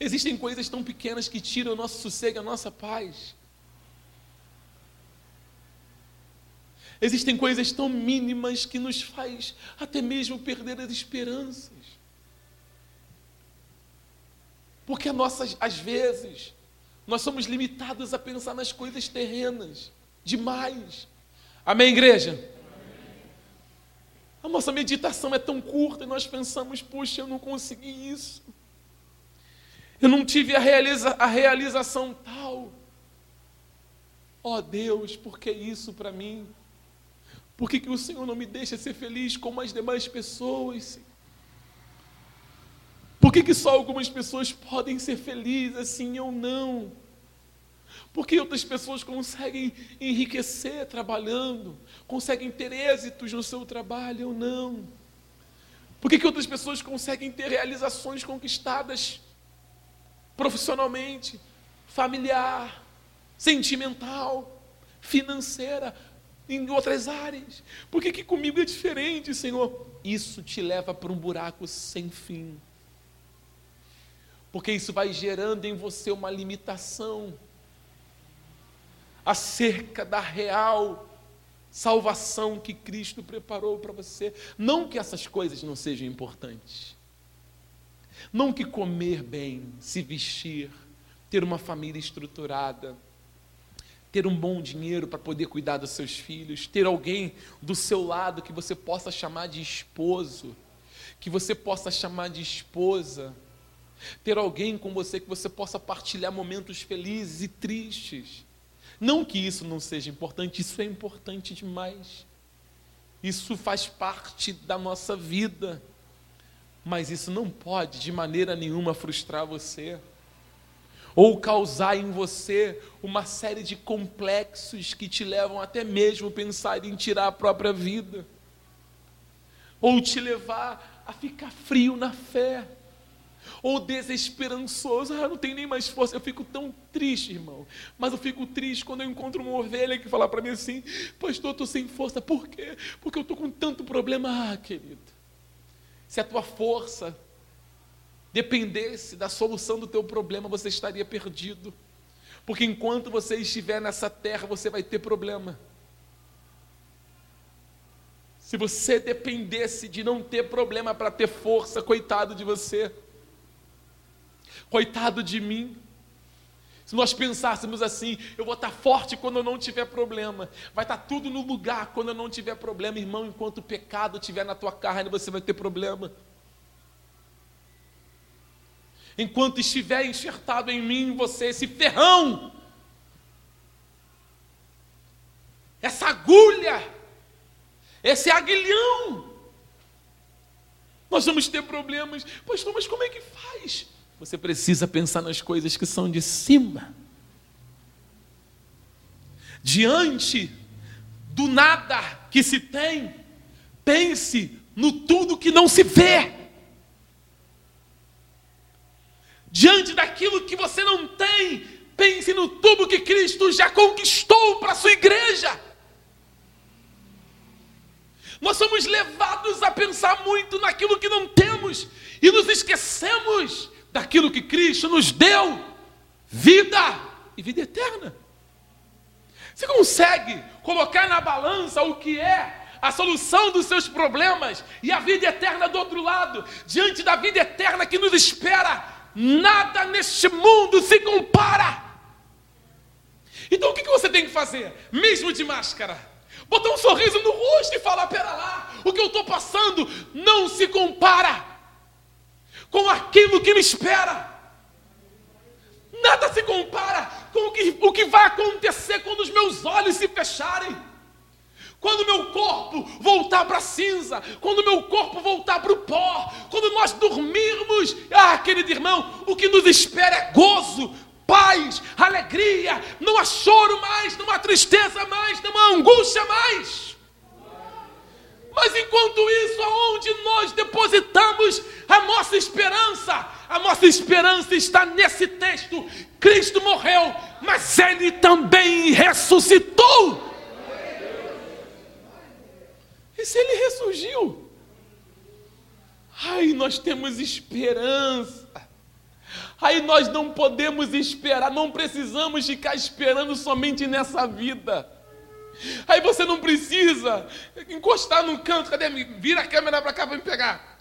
Existem coisas tão pequenas que tiram o nosso sossego, a nossa paz. Existem coisas tão mínimas que nos faz até mesmo perder as esperanças. Porque nossas, às vezes, nós somos limitados a pensar nas coisas terrenas demais. Amém, igreja? A nossa meditação é tão curta e nós pensamos, puxa, eu não consegui isso. Eu não tive a, realiza a realização tal. Ó oh, Deus, por que isso para mim? Por que, que o Senhor não me deixa ser feliz como as demais pessoas? Por que, que só algumas pessoas podem ser felizes assim eu não? Por que outras pessoas conseguem enriquecer trabalhando, conseguem ter êxitos no seu trabalho, eu não? Por que, que outras pessoas conseguem ter realizações conquistadas profissionalmente, familiar, sentimental, financeira, em outras áreas? Por que, que comigo é diferente, Senhor? Isso te leva para um buraco sem fim. Porque isso vai gerando em você uma limitação acerca da real salvação que Cristo preparou para você. Não que essas coisas não sejam importantes. Não que comer bem, se vestir, ter uma família estruturada, ter um bom dinheiro para poder cuidar dos seus filhos, ter alguém do seu lado que você possa chamar de esposo, que você possa chamar de esposa, ter alguém com você que você possa partilhar momentos felizes e tristes. Não que isso não seja importante, isso é importante demais. Isso faz parte da nossa vida. Mas isso não pode de maneira nenhuma frustrar você ou causar em você uma série de complexos que te levam até mesmo a pensar em tirar a própria vida, ou te levar a ficar frio na fé ou desesperançoso, ah, não tem nem mais força. Eu fico tão triste, irmão. Mas eu fico triste quando eu encontro uma ovelha que fala para mim assim: Pastor, estou sem força. Por quê? Porque eu estou com tanto problema. Ah, querido, se a tua força dependesse da solução do teu problema, você estaria perdido. Porque enquanto você estiver nessa terra, você vai ter problema. Se você dependesse de não ter problema para ter força, coitado de você. Coitado de mim. Se nós pensássemos assim, eu vou estar forte quando eu não tiver problema, vai estar tudo no lugar quando eu não tiver problema, irmão. Enquanto o pecado estiver na tua carne, você vai ter problema. Enquanto estiver enxertado em mim, você, esse ferrão, essa agulha, esse aguilhão, nós vamos ter problemas. Pastor, mas como é que faz? Você precisa pensar nas coisas que são de cima. Diante do nada que se tem, pense no tudo que não se vê. Diante daquilo que você não tem, pense no tudo que Cristo já conquistou para a sua igreja. Nós somos levados a pensar muito naquilo que não temos e nos esquecemos daquilo que Cristo nos deu vida e vida eterna. Você consegue colocar na balança o que é a solução dos seus problemas e a vida eterna do outro lado, diante da vida eterna que nos espera? Nada neste mundo se compara. Então o que você tem que fazer, mesmo de máscara? Botar um sorriso no rosto e falar: pera lá, o que eu estou passando não se compara com aquilo que me espera. Nada se compara com o que, o que vai acontecer quando os meus olhos se fecharem. Quando meu corpo voltar para a cinza, quando meu corpo voltar para o pó, quando nós dormirmos, ah, querido irmão, o que nos espera é gozo, paz, alegria, não há choro mais, não há tristeza mais, não há angústia mais. Mas enquanto isso, aonde nós depositamos a nossa esperança? A nossa esperança está nesse texto. Cristo morreu, mas ele também ressuscitou. E se ele ressurgiu? Ai, nós temos esperança. Aí nós não podemos esperar, não precisamos ficar esperando somente nessa vida. Aí você não precisa encostar no canto. Cadê? Vira a câmera para cá para me pegar.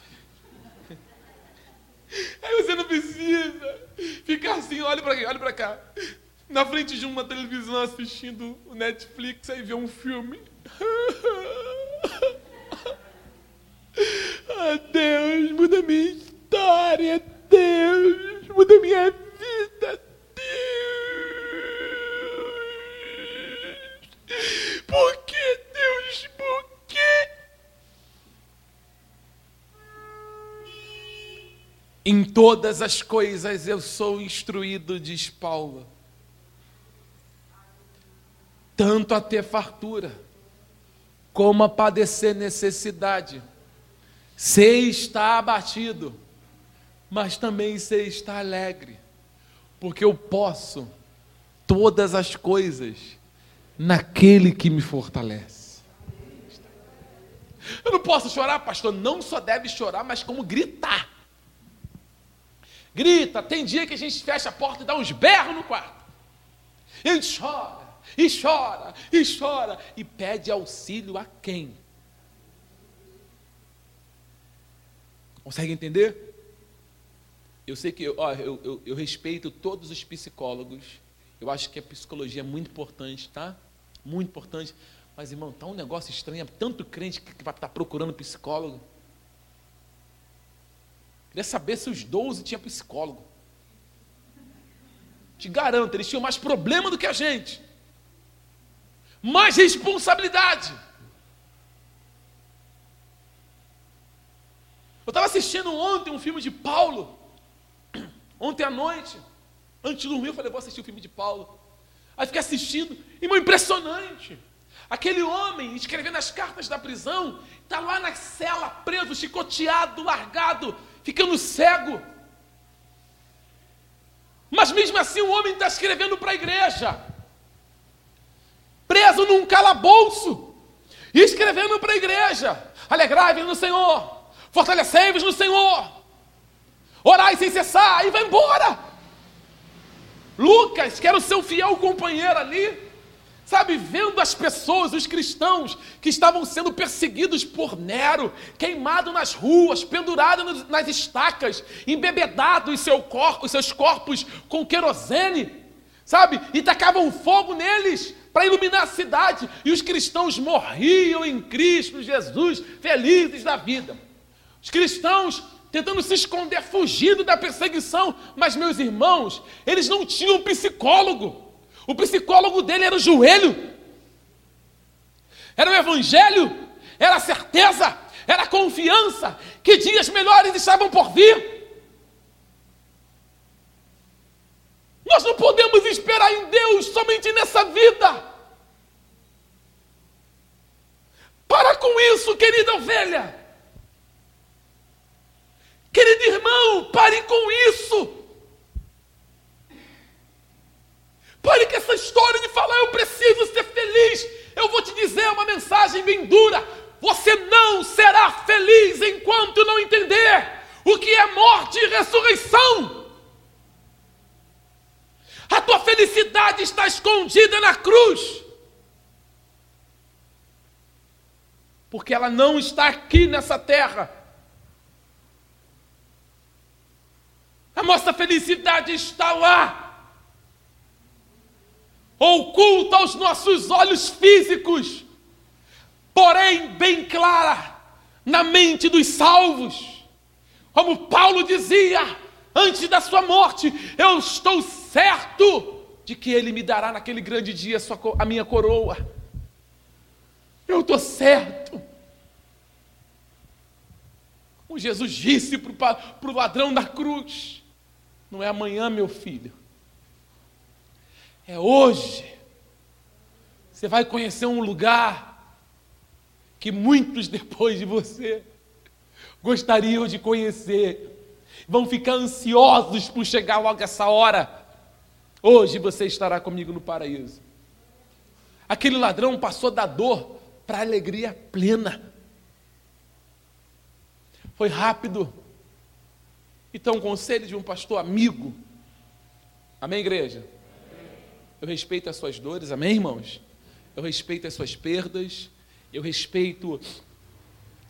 Aí você não precisa ficar assim, olha para olha para cá. Na frente de uma televisão assistindo o Netflix, aí vê um filme. Ah, Deus, muda minha história, Deus, muda minha vida, Deus. Por que, Deus, por quê? Em todas as coisas eu sou instruído, diz Paulo, tanto a ter fartura, como a padecer necessidade. Sei estar abatido, mas também sei estar alegre, porque eu posso todas as coisas naquele que me fortalece. Eu não posso chorar, pastor, não só deve chorar, mas como gritar. Grita, tem dia que a gente fecha a porta e dá uns berros no quarto. E chora, e chora, e chora, e pede auxílio a quem? Consegue entender? Eu sei que ó, eu, eu, eu respeito todos os psicólogos. Eu acho que a psicologia é muito importante, tá? Muito importante. Mas, irmão, tá um negócio estranho. Tanto crente que vai estar tá procurando psicólogo. Queria saber se os 12 tinham psicólogo. Te garanto, eles tinham mais problema do que a gente. Mais responsabilidade. Eu estava assistindo ontem um filme de Paulo. Ontem à noite. Antes de dormir, eu falei, vou assistir o filme de Paulo. Aí fiquei assistindo, irmão, impressionante. Aquele homem escrevendo as cartas da prisão, está lá na cela, preso, chicoteado, largado, ficando cego. Mas mesmo assim o homem está escrevendo para a igreja, preso num calabouço, e escrevendo para a igreja: alegrai-vos no Senhor, fortalecei-vos no Senhor, orai sem cessar, e vai embora. Lucas, que era o seu fiel companheiro ali, sabe, vendo as pessoas, os cristãos que estavam sendo perseguidos por Nero, queimados nas ruas, pendurados nas estacas, embebedados em seu corpo, seus corpos com querosene, sabe, e tacavam fogo neles para iluminar a cidade, e os cristãos morriam em Cristo Jesus, felizes da vida. Os cristãos tentando se esconder, fugindo da perseguição. Mas, meus irmãos, eles não tinham psicólogo. O psicólogo dele era o joelho, era o evangelho, era a certeza, era a confiança que dias melhores estavam por vir. Nós não podemos esperar em Deus somente nessa vida. Para com isso, querida ovelha. Querido irmão, pare com isso. Pare com essa história de falar, eu preciso ser feliz. Eu vou te dizer uma mensagem bem dura. Você não será feliz enquanto não entender o que é morte e ressurreição. A tua felicidade está escondida na cruz. Porque ela não está aqui nessa terra. A nossa felicidade está lá, oculta aos nossos olhos físicos, porém bem clara na mente dos salvos. Como Paulo dizia antes da sua morte: Eu estou certo de que Ele me dará naquele grande dia a, minha coroa. Eu estou certo. Como Jesus disse para o ladrão da cruz: não é amanhã, meu filho. É hoje. Você vai conhecer um lugar que muitos depois de você gostariam de conhecer. Vão ficar ansiosos por chegar logo essa hora. Hoje você estará comigo no paraíso. Aquele ladrão passou da dor para a alegria plena. Foi rápido. Então, conselho de um pastor amigo. Amém, igreja? Eu respeito as suas dores, amém, irmãos? Eu respeito as suas perdas, eu respeito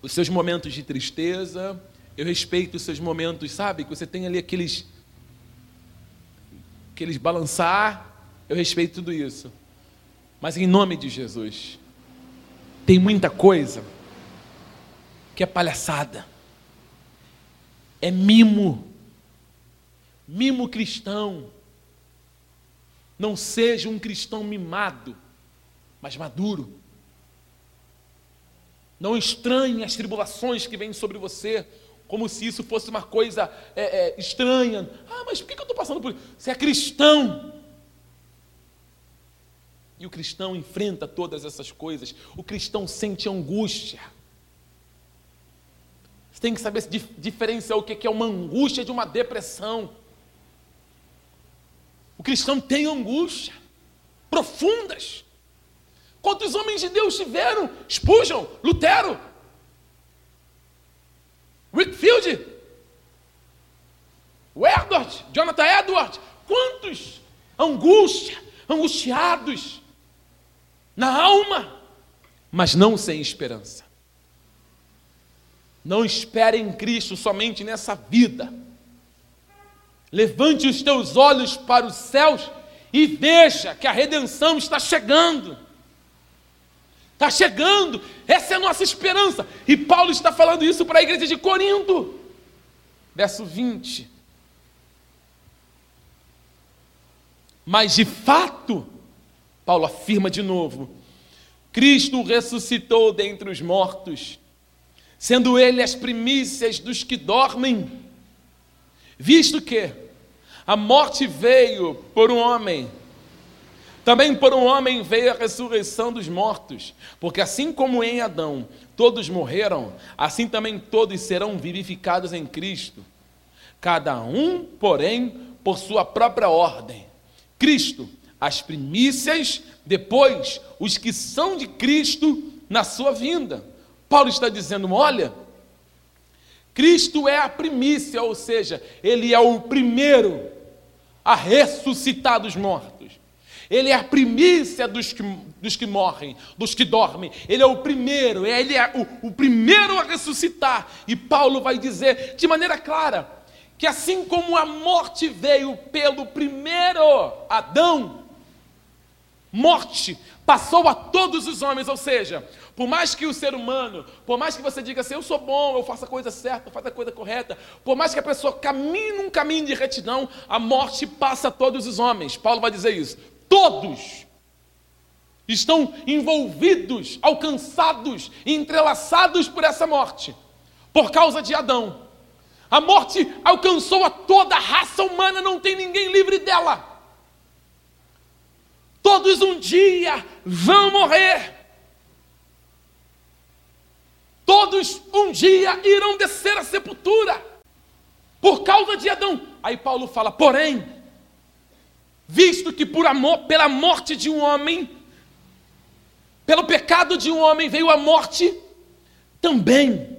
os seus momentos de tristeza, Eu respeito os seus momentos, sabe? Que você tem ali aqueles. aqueles balançar. Eu respeito tudo isso. Mas em nome de Jesus, tem muita coisa que é palhaçada. É mimo. Mimo cristão. Não seja um cristão mimado, mas maduro. Não estranhe as tribulações que vêm sobre você, como se isso fosse uma coisa é, é, estranha. Ah, mas por que eu estou passando por isso? Você é cristão. E o cristão enfrenta todas essas coisas. O cristão sente angústia. Tem que saber diferenciar o que é uma angústia de uma depressão. O cristão tem angústia profundas. Quantos homens de Deus tiveram? Spurgeon, Lutero, Whitfield, Edward, Jonathan Edwards. Quantos? Angústia, angustiados na alma, mas não sem esperança. Não espere em Cristo somente nessa vida. Levante os teus olhos para os céus e veja que a redenção está chegando. Está chegando, essa é a nossa esperança. E Paulo está falando isso para a igreja de Corinto. Verso 20. Mas de fato, Paulo afirma de novo: Cristo ressuscitou dentre os mortos, sendo ele as primícias dos que dormem, visto que a morte veio por um homem. Também por um homem veio a ressurreição dos mortos, porque assim como em Adão todos morreram, assim também todos serão vivificados em Cristo. Cada um, porém, por sua própria ordem. Cristo, as primícias, depois os que são de Cristo na sua vinda. Paulo está dizendo: olha, Cristo é a primícia, ou seja, ele é o primeiro a ressuscitar dos mortos. Ele é a primícia dos que, dos que morrem, dos que dormem. Ele é o primeiro, ele é o, o primeiro a ressuscitar. E Paulo vai dizer de maneira clara que assim como a morte veio pelo primeiro Adão, morte passou a todos os homens, ou seja, por mais que o ser humano, por mais que você diga assim, eu sou bom, eu faço a coisa certa, eu faço a coisa correta, por mais que a pessoa caminhe num caminho de retidão, a morte passa a todos os homens. Paulo vai dizer isso. Todos estão envolvidos, alcançados, entrelaçados por essa morte, por causa de Adão. A morte alcançou a toda a raça humana, não tem ninguém livre dela. Todos um dia vão morrer. Todos um dia irão descer à sepultura por causa de Adão. Aí Paulo fala: porém, visto que por amor, pela morte de um homem, pelo pecado de um homem veio a morte, também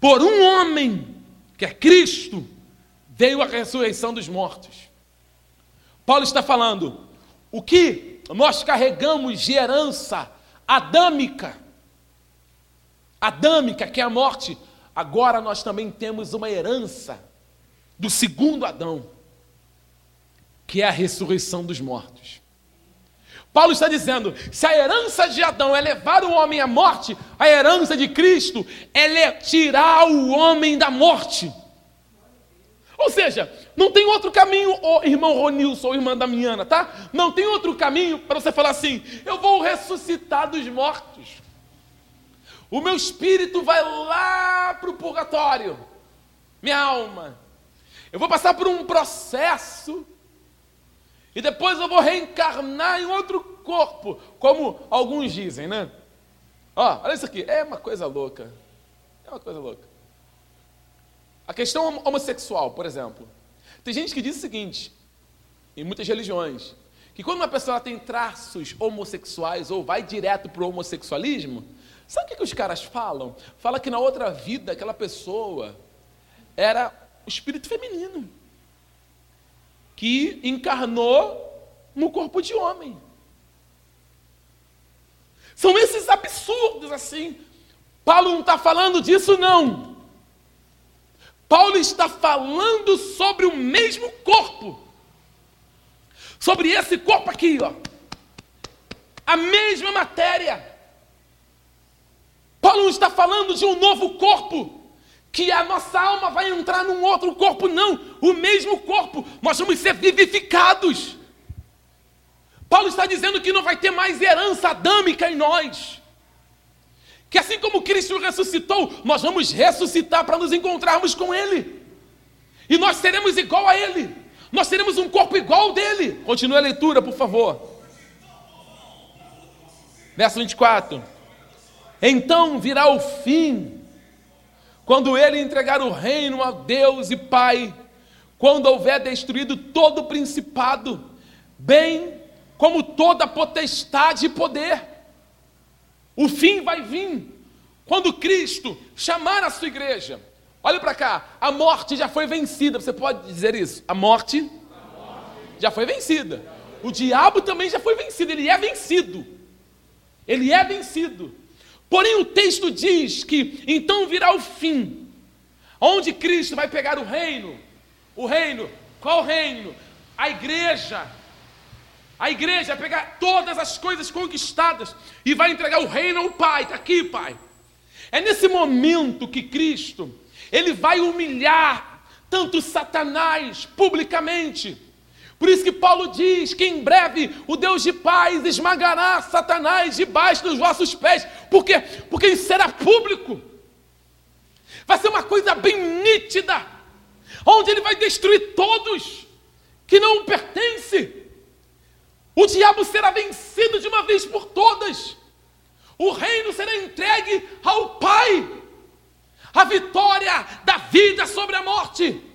por um homem, que é Cristo, veio a ressurreição dos mortos. Paulo está falando: o que nós carregamos de herança adâmica, adâmica, que é a morte, agora nós também temos uma herança do segundo Adão, que é a ressurreição dos mortos. Paulo está dizendo: se a herança de Adão é levar o homem à morte, a herança de Cristo é tirar o homem da morte. Ou seja, não tem outro caminho, oh, irmão Ronilson ou irmã Damiana, tá? Não tem outro caminho para você falar assim: eu vou ressuscitar dos mortos. O meu espírito vai lá para o purgatório, minha alma. Eu vou passar por um processo e depois eu vou reencarnar em outro corpo, como alguns dizem, né? Ó, olha isso aqui, é uma coisa louca. É uma coisa louca. A questão homossexual, por exemplo. Tem gente que diz o seguinte, em muitas religiões, que quando uma pessoa tem traços homossexuais ou vai direto para o homossexualismo, Sabe o que, que os caras falam? Fala que na outra vida aquela pessoa era o espírito feminino que encarnou no corpo de homem. São esses absurdos assim. Paulo não está falando disso, não. Paulo está falando sobre o mesmo corpo. Sobre esse corpo aqui, ó. A mesma matéria. Paulo está falando de um novo corpo, que a nossa alma vai entrar num outro corpo, não. O mesmo corpo, nós vamos ser vivificados. Paulo está dizendo que não vai ter mais herança adâmica em nós. Que assim como Cristo ressuscitou, nós vamos ressuscitar para nos encontrarmos com Ele. E nós seremos igual a Ele. Nós teremos um corpo igual ao dele. Continue a leitura, por favor. Verso 24. Então virá o fim, quando ele entregar o reino a Deus e Pai, quando houver destruído todo o principado, bem como toda potestade e poder. O fim vai vir quando Cristo chamar a sua igreja. Olha para cá, a morte já foi vencida. Você pode dizer isso? A morte, a morte. já foi vencida. O diabo também já foi vencido. Ele é vencido. Ele é vencido. Porém, o texto diz que então virá o fim, onde Cristo vai pegar o reino. O reino, qual reino? A igreja a igreja vai pegar todas as coisas conquistadas e vai entregar o reino ao Pai. Está aqui, Pai. É nesse momento que Cristo, ele vai humilhar tanto Satanás publicamente. Por isso que Paulo diz que em breve o Deus de paz esmagará Satanás debaixo dos vossos pés. Por quê? Porque isso será público. Vai ser uma coisa bem nítida, onde ele vai destruir todos que não pertencem. O diabo será vencido de uma vez por todas. O reino será entregue ao Pai. A vitória da vida sobre a morte.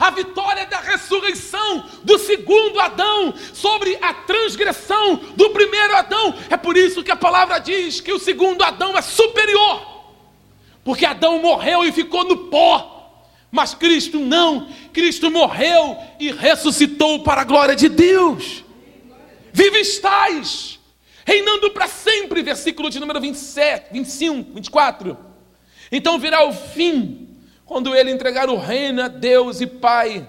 A vitória da ressurreição do segundo Adão sobre a transgressão do primeiro Adão. É por isso que a palavra diz que o segundo Adão é superior. Porque Adão morreu e ficou no pó. Mas Cristo não. Cristo morreu e ressuscitou para a glória de Deus vive estáis, reinando para sempre, versículo de número 27, 25, 24. Então virá o fim, quando ele entregar o reino a Deus e Pai,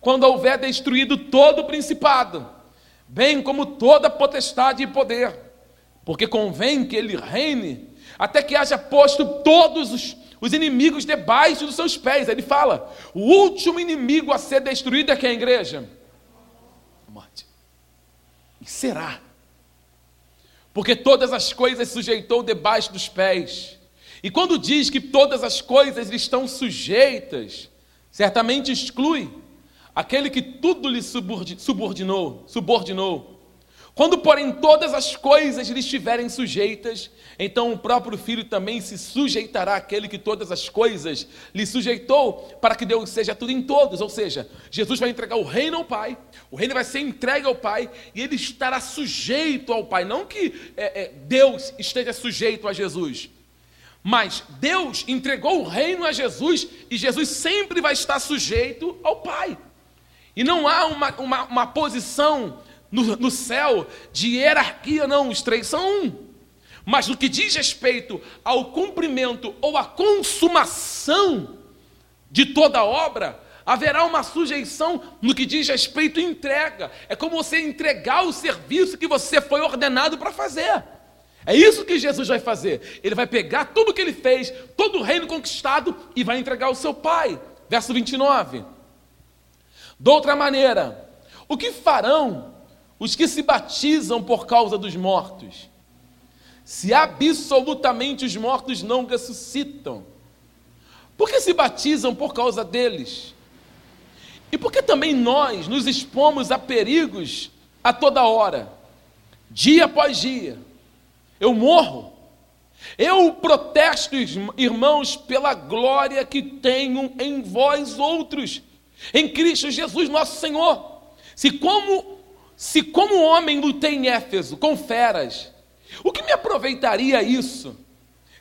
quando houver destruído todo o principado, bem como toda potestade e poder, porque convém que ele reine, até que haja posto todos os, os inimigos debaixo dos seus pés. Ele fala: o último inimigo a ser destruído é quem, igreja? A morte será. Porque todas as coisas sujeitou debaixo dos pés. E quando diz que todas as coisas lhe estão sujeitas, certamente exclui aquele que tudo lhe subordinou, subordinou. Quando, porém, todas as coisas lhe estiverem sujeitas, então o próprio Filho também se sujeitará àquele que todas as coisas lhe sujeitou, para que Deus seja tudo em todos. Ou seja, Jesus vai entregar o reino ao Pai, o reino vai ser entregue ao Pai, e ele estará sujeito ao Pai. Não que é, é, Deus esteja sujeito a Jesus, mas Deus entregou o reino a Jesus, e Jesus sempre vai estar sujeito ao Pai. E não há uma, uma, uma posição no, no céu de hierarquia, não, os três são um. Mas no que diz respeito ao cumprimento ou à consumação de toda obra, haverá uma sujeição no que diz respeito à entrega. É como você entregar o serviço que você foi ordenado para fazer. É isso que Jesus vai fazer. Ele vai pegar tudo que ele fez, todo o reino conquistado e vai entregar ao seu Pai. Verso 29. De outra maneira, o que farão os que se batizam por causa dos mortos, se absolutamente os mortos não ressuscitam, por que se batizam por causa deles? E por que também nós nos expomos a perigos a toda hora, dia após dia? Eu morro. Eu protesto, irmãos, pela glória que tenho em vós outros, em Cristo Jesus, nosso Senhor. Se como se como homem lutei em Éfeso com feras, o que me aproveitaria isso?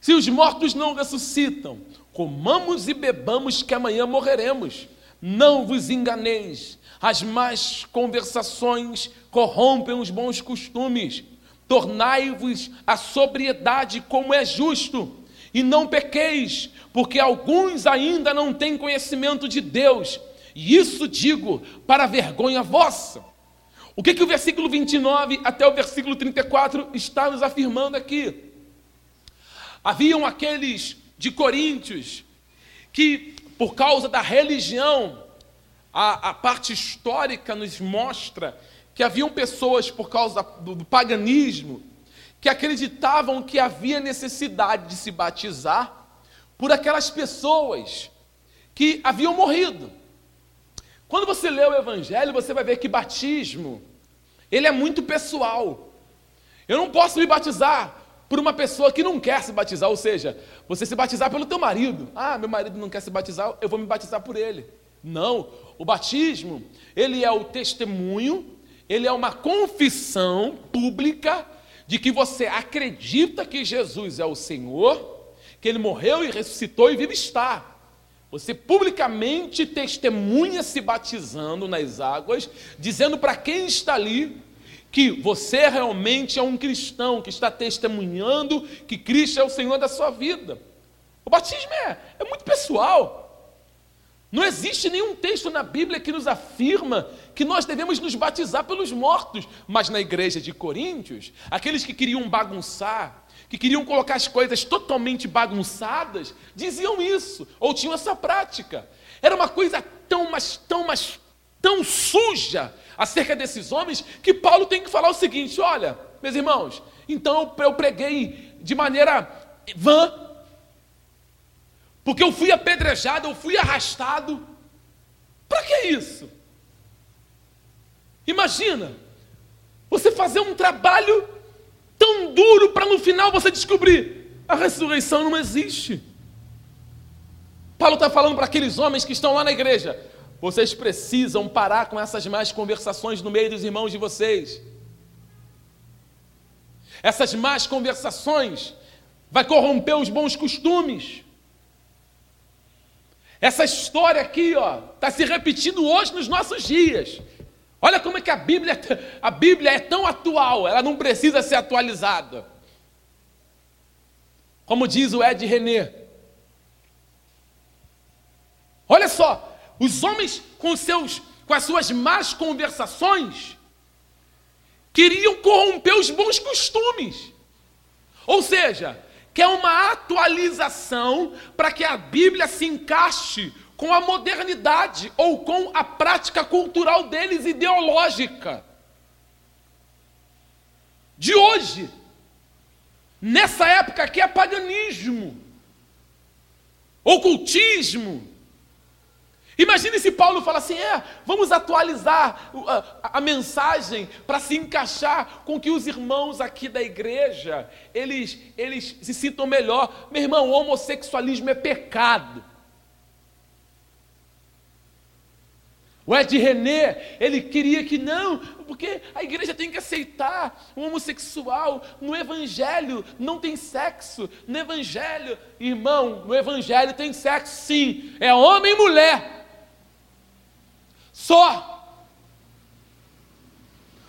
Se os mortos não ressuscitam, comamos e bebamos que amanhã morreremos. Não vos enganeis, as más conversações corrompem os bons costumes. Tornai-vos a sobriedade como é justo, e não pequeis, porque alguns ainda não têm conhecimento de Deus. E isso digo para vergonha vossa. O que, que o versículo 29 até o versículo 34 está nos afirmando aqui? Haviam aqueles de Coríntios que, por causa da religião, a, a parte histórica nos mostra que haviam pessoas, por causa do, do paganismo, que acreditavam que havia necessidade de se batizar por aquelas pessoas que haviam morrido. Quando você lê o Evangelho, você vai ver que batismo, ele é muito pessoal. Eu não posso me batizar por uma pessoa que não quer se batizar, ou seja, você se batizar pelo teu marido. Ah, meu marido não quer se batizar, eu vou me batizar por ele. Não, o batismo, ele é o testemunho, ele é uma confissão pública de que você acredita que Jesus é o Senhor, que ele morreu e ressuscitou e vive está. Você publicamente testemunha se batizando nas águas, dizendo para quem está ali que você realmente é um cristão que está testemunhando que Cristo é o Senhor da sua vida. O batismo é, é muito pessoal. Não existe nenhum texto na Bíblia que nos afirma que nós devemos nos batizar pelos mortos, mas na igreja de Coríntios, aqueles que queriam bagunçar, que queriam colocar as coisas totalmente bagunçadas, diziam isso, ou tinham essa prática. Era uma coisa tão, mas tão, mas tão suja acerca desses homens, que Paulo tem que falar o seguinte: olha, meus irmãos, então eu preguei de maneira vã, porque eu fui apedrejado, eu fui arrastado. Para que isso? Imagina, você fazer um trabalho tão duro para no final você descobrir a ressurreição não existe. Paulo está falando para aqueles homens que estão lá na igreja: vocês precisam parar com essas más conversações no meio dos irmãos de vocês. Essas más conversações vai corromper os bons costumes. Essa história aqui, ó, está se repetindo hoje nos nossos dias. Olha como é que a Bíblia, a Bíblia é tão atual, ela não precisa ser atualizada. Como diz o Ed René. Olha só, os homens com seus com as suas más conversações queriam corromper os bons costumes. Ou seja, quer uma atualização para que a Bíblia se encaixe com a modernidade ou com a prática cultural deles ideológica. De hoje, nessa época que é paganismo, ocultismo. Imagine se Paulo fala assim: é, vamos atualizar a, a mensagem para se encaixar com que os irmãos aqui da igreja eles, eles se sintam melhor. Meu irmão, homossexualismo é pecado. O Ed René, ele queria que não, porque a igreja tem que aceitar o homossexual. No Evangelho não tem sexo. No Evangelho, irmão, no Evangelho tem sexo sim. É homem e mulher. Só.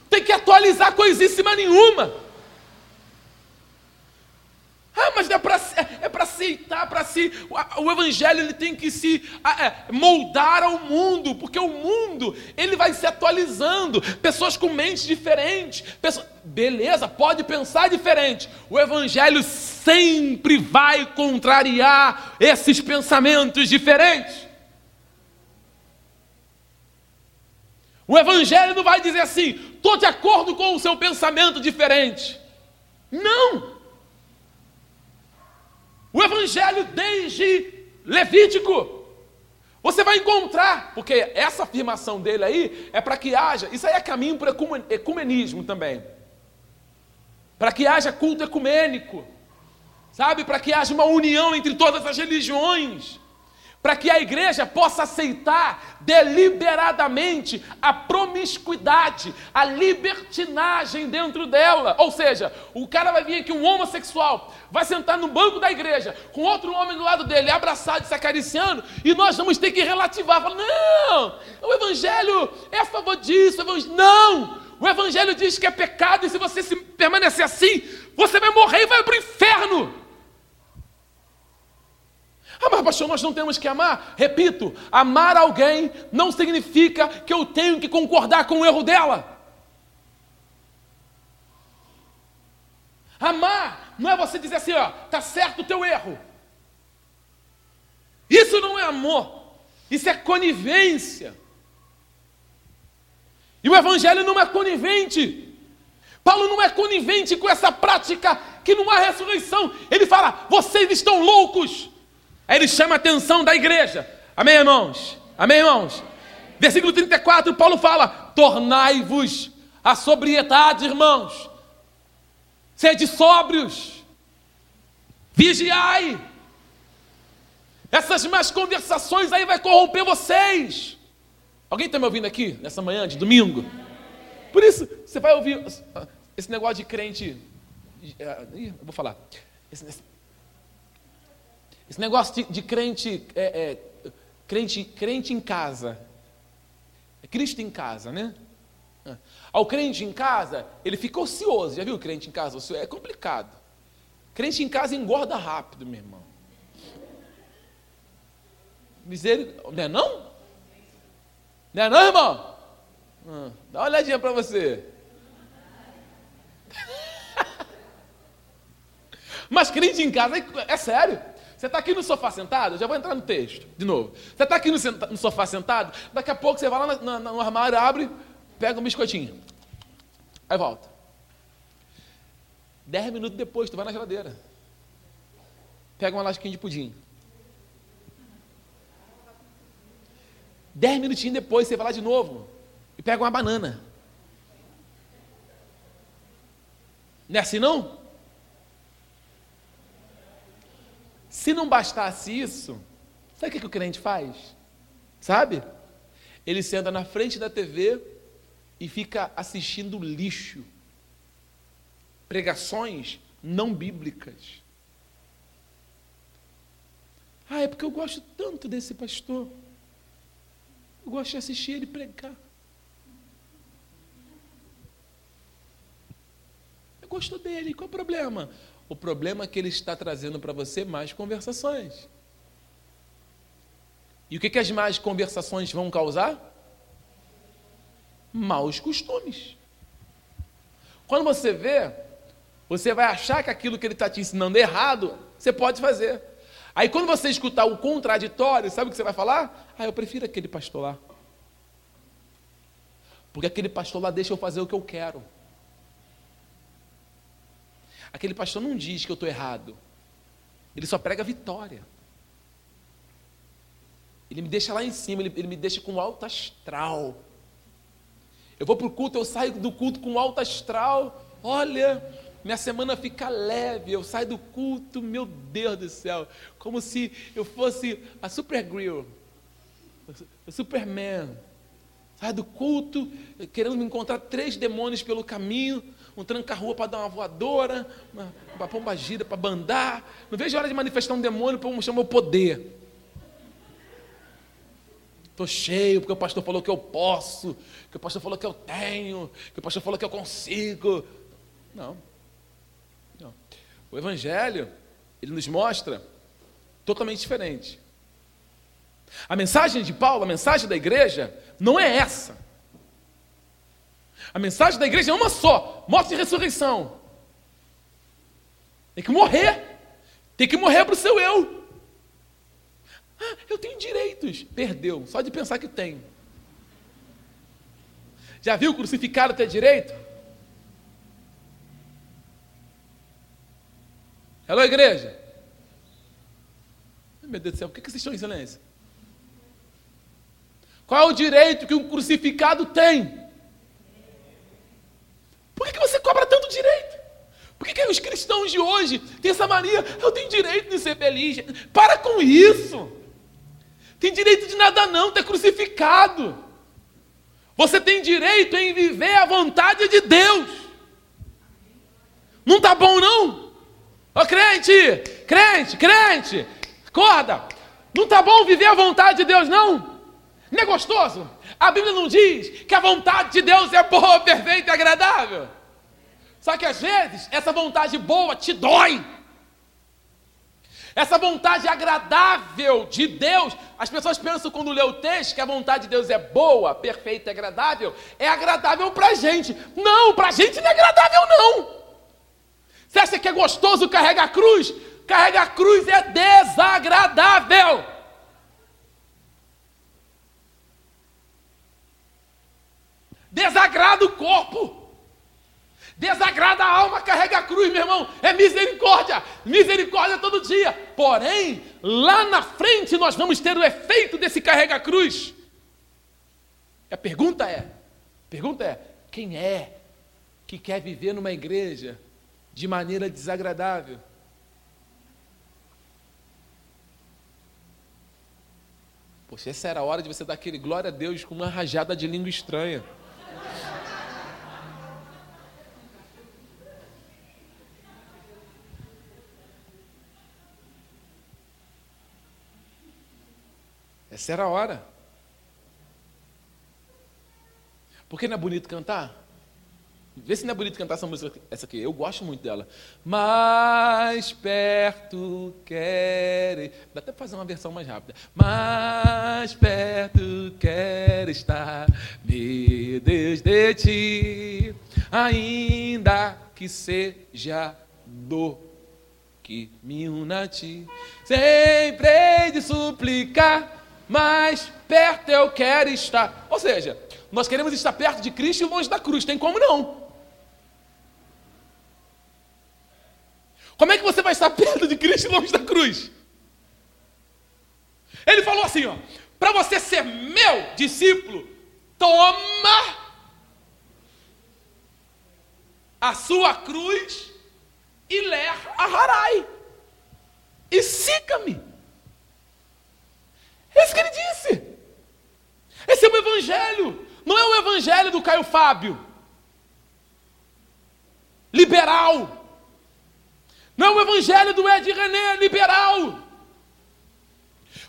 Tem que atualizar coisíssima nenhuma. Ah, mas é para é aceitar, para se o, o evangelho ele tem que se é, moldar ao mundo, porque o mundo ele vai se atualizando, pessoas com mentes diferentes, pessoas, beleza, pode pensar diferente. O evangelho sempre vai contrariar esses pensamentos diferentes. O evangelho não vai dizer assim, estou de acordo com o seu pensamento diferente. Não! O Evangelho desde Levítico. Você vai encontrar, porque essa afirmação dele aí é para que haja, isso aí é caminho para ecumenismo também. Para que haja culto ecumênico, sabe? Para que haja uma união entre todas as religiões para que a igreja possa aceitar deliberadamente a promiscuidade, a libertinagem dentro dela. Ou seja, o cara vai vir aqui, um homossexual, vai sentar no banco da igreja com outro homem do lado dele, abraçado se acariciando, e nós vamos ter que relativar. Falar, não, o evangelho é a favor disso. Evangelho... Não! O evangelho diz que é pecado, e se você se permanecer assim, você vai morrer e vai para o inferno. Ah, mas pastor, nós não temos que amar? Repito, amar alguém não significa que eu tenho que concordar com o erro dela. Amar não é você dizer assim, ó, tá certo o teu erro. Isso não é amor. Isso é conivência. E o evangelho não é conivente. Paulo não é conivente com essa prática que não há ressurreição. Ele fala: vocês estão loucos. Aí ele chama a atenção da igreja. Amém, irmãos? Amém, irmãos? Versículo 34, Paulo fala: tornai-vos a sobriedade, irmãos. Sede sóbrios. Vigiai. Essas más conversações aí vai corromper vocês. Alguém está me ouvindo aqui nessa manhã de domingo? Por isso, você vai ouvir esse negócio de crente. É, eu vou falar. Esse, esse negócio de, de crente, é, é, crente. Crente em casa. É Cristo em casa, né? Ao crente em casa, ele fica ocioso. Já viu o crente em casa? É complicado. Crente em casa engorda rápido, meu irmão. Misericórdia. Não é não? Não é não, irmão? Hum, dá uma olhadinha para você. Mas crente em casa, é, é sério. Você está aqui no sofá sentado, já vou entrar no texto, de novo. Você está aqui no, no, sofá sentado, daqui a pouco você vai lá no, no, no armário, abre, pega um biscoitinho. Aí volta. Dez minutos depois, tu vai na geladeira. Pega uma lasquinha de pudim. Dez minutinhos depois, você vai lá de novo e pega uma banana. Não é assim não? Se não bastasse isso, sabe o que, o crente faz? Sabe? Ele senta na frente da TV e fica assistindo lixo. Pregações não bíblicas. Ah, é porque eu gosto tanto desse pastor. Eu gosto de assistir ele pregar. Eu gosto dele, qual é o problema? O problema é que ele está trazendo para você mais conversações. E o que, que as más conversações vão causar? Maus costumes. Quando você vê, você vai achar que aquilo que ele está te ensinando é errado, você pode fazer. Aí quando você escutar o contraditório, sabe o que você vai falar? Ah, eu prefiro aquele pastor lá. Porque aquele pastor lá deixa eu fazer o que eu quero. Aquele pastor não diz que eu estou errado. Ele só prega vitória. Ele me deixa lá em cima, ele, ele me deixa com alto astral. Eu vou para o culto, eu saio do culto com alto astral. Olha, minha semana fica leve, eu saio do culto, meu Deus do céu, como se eu fosse a Supergirl, o Superman. Saio do culto, querendo me encontrar três demônios pelo caminho, um tranca-rua para dar uma voadora, uma, pomba gira para bandar. Não vejo a hora de manifestar um demônio para chamar o poder. Estou cheio, porque o pastor falou que eu posso, que o pastor falou que eu tenho, que o pastor falou que eu consigo. Não. Não. O Evangelho, ele nos mostra totalmente diferente. A mensagem de Paulo, a mensagem da igreja, não é essa. A mensagem da igreja é uma só: morte e ressurreição. Tem que morrer. Tem que morrer para o seu eu. Ah, eu tenho direitos. Perdeu, só de pensar que tem. Já viu crucificado ter direito? Hello, igreja. Meu Deus do céu, por que vocês estão em silêncio? Qual é o direito que um crucificado tem? Por que, que tanto direito? Por que, que os cristãos de hoje têm essa mania? Eu tenho direito de ser feliz. Para com isso. Tem direito de nada não, ter crucificado. Você tem direito em viver a vontade de Deus. Não tá bom não? Ô crente, crente, crente, acorda. Não tá bom viver a vontade de Deus não? Não é gostoso? A Bíblia não diz que a vontade de Deus é boa, perfeita e agradável. Só que às vezes essa vontade boa te dói. Essa vontade agradável de Deus, as pessoas pensam quando lê o texto que a vontade de Deus é boa, perfeita, agradável, é agradável para a gente. Não, para a gente não é agradável, não. Você acha que é gostoso carregar a cruz? Carregar a cruz é desagradável. Desagrada o corpo. Desagrada a alma, carrega a cruz, meu irmão. É misericórdia. Misericórdia todo dia. Porém, lá na frente nós vamos ter o efeito desse carrega a cruz. A pergunta é: pergunta é, quem é que quer viver numa igreja de maneira desagradável? Poxa, essa era a hora de você dar aquele glória a Deus com uma rajada de língua estranha. Essa era a hora. Por que não é bonito cantar? Vê se não é bonito cantar essa música, essa aqui. Eu gosto muito dela. Mais perto quer. Dá até para fazer uma versão mais rápida. Mais perto quer estar, meu Deus de ti, ainda que seja dor que me una a ti. Sempre hei de suplicar mais perto eu quero estar. Ou seja, nós queremos estar perto de Cristo e longe da cruz. Tem como não? Como é que você vai estar perto de Cristo e longe da cruz? Ele falou assim, ó, para você ser meu discípulo, toma a sua cruz e ler a harai. E siga-me. É isso que ele disse. Esse é o evangelho. Não é o evangelho do Caio Fábio. Liberal. Não é o evangelho do Ed René, liberal.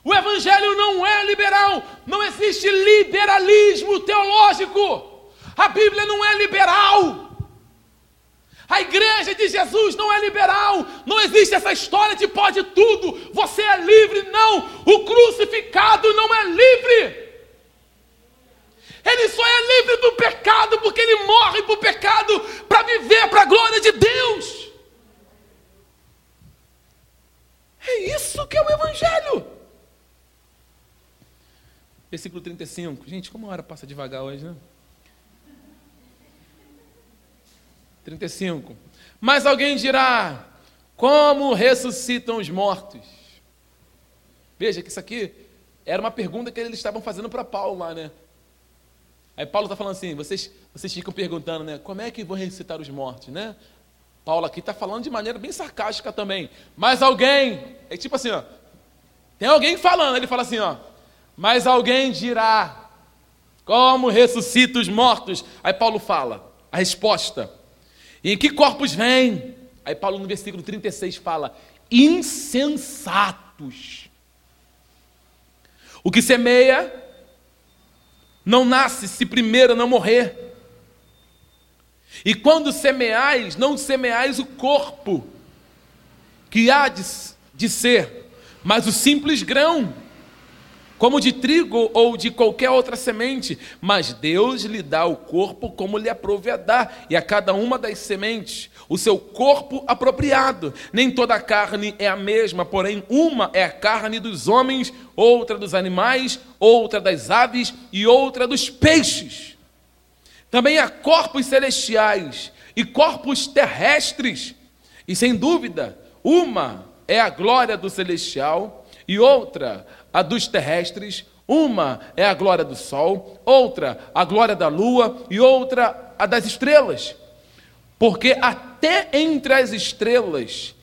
O evangelho não é liberal. Não existe liberalismo teológico. A Bíblia não é liberal. A igreja de Jesus não é liberal, não existe essa história de pode tudo, você é livre, não. O crucificado não é livre. Ele só é livre do pecado porque ele morre para o pecado para viver para a glória de Deus. É isso que é o Evangelho. Versículo 35. Gente, como a hora passa devagar hoje, né? 35. Mas alguém dirá: Como ressuscitam os mortos? Veja que isso aqui era uma pergunta que eles estavam fazendo para Paulo lá, né? Aí Paulo está falando assim: vocês, vocês ficam perguntando, né? Como é que vão ressuscitar os mortos, né? Paulo aqui está falando de maneira bem sarcástica também. Mas alguém, é tipo assim, ó. Tem alguém falando, ele fala assim, ó. Mas alguém dirá: Como ressuscita os mortos? Aí Paulo fala: a resposta e em que corpos vêm? Aí Paulo no versículo 36 fala: insensatos. O que semeia não nasce se primeiro não morrer. E quando semeais, não semeais o corpo, que há de, de ser, mas o simples grão como de trigo ou de qualquer outra semente, mas Deus lhe dá o corpo como lhe aprove a dar, e a cada uma das sementes o seu corpo apropriado. Nem toda a carne é a mesma, porém, uma é a carne dos homens, outra dos animais, outra das aves e outra dos peixes. Também há corpos celestiais e corpos terrestres, e sem dúvida, uma é a glória do celestial e outra a dos terrestres, uma é a glória do sol, outra a glória da lua e outra a das estrelas. Porque até entre as estrelas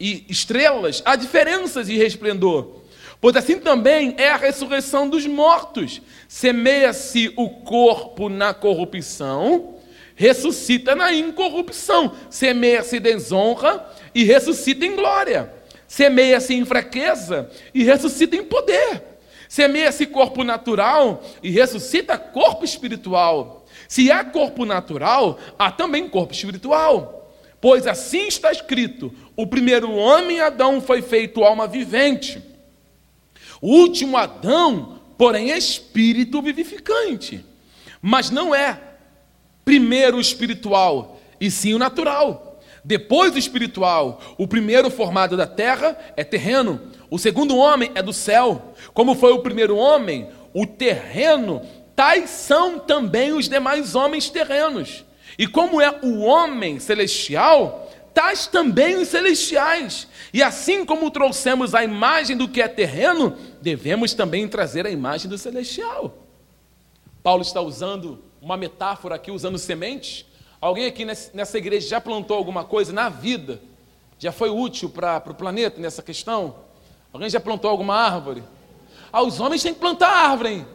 e estrelas há diferenças de resplendor. Pois assim também é a ressurreição dos mortos. Semeia-se o corpo na corrupção, ressuscita na incorrupção. Semeia-se desonra e ressuscita em glória. Semeia-se em fraqueza e ressuscita em poder. Semeia-se corpo natural e ressuscita corpo espiritual. Se há corpo natural, há também corpo espiritual. Pois assim está escrito: o primeiro homem, Adão, foi feito alma vivente. O último Adão, porém, é espírito vivificante. Mas não é primeiro o espiritual, e sim o natural. Depois o espiritual. O primeiro formado da terra é terreno, o segundo homem é do céu. Como foi o primeiro homem, o terreno, tais são também os demais homens terrenos. E como é o homem celestial, tais também os celestiais. E assim como trouxemos a imagem do que é terreno, devemos também trazer a imagem do celestial. Paulo está usando uma metáfora aqui, usando sementes. Alguém aqui nessa igreja já plantou alguma coisa na vida? Já foi útil para o planeta nessa questão? Alguém já plantou alguma árvore? Ah, os homens têm que plantar árvore, hein?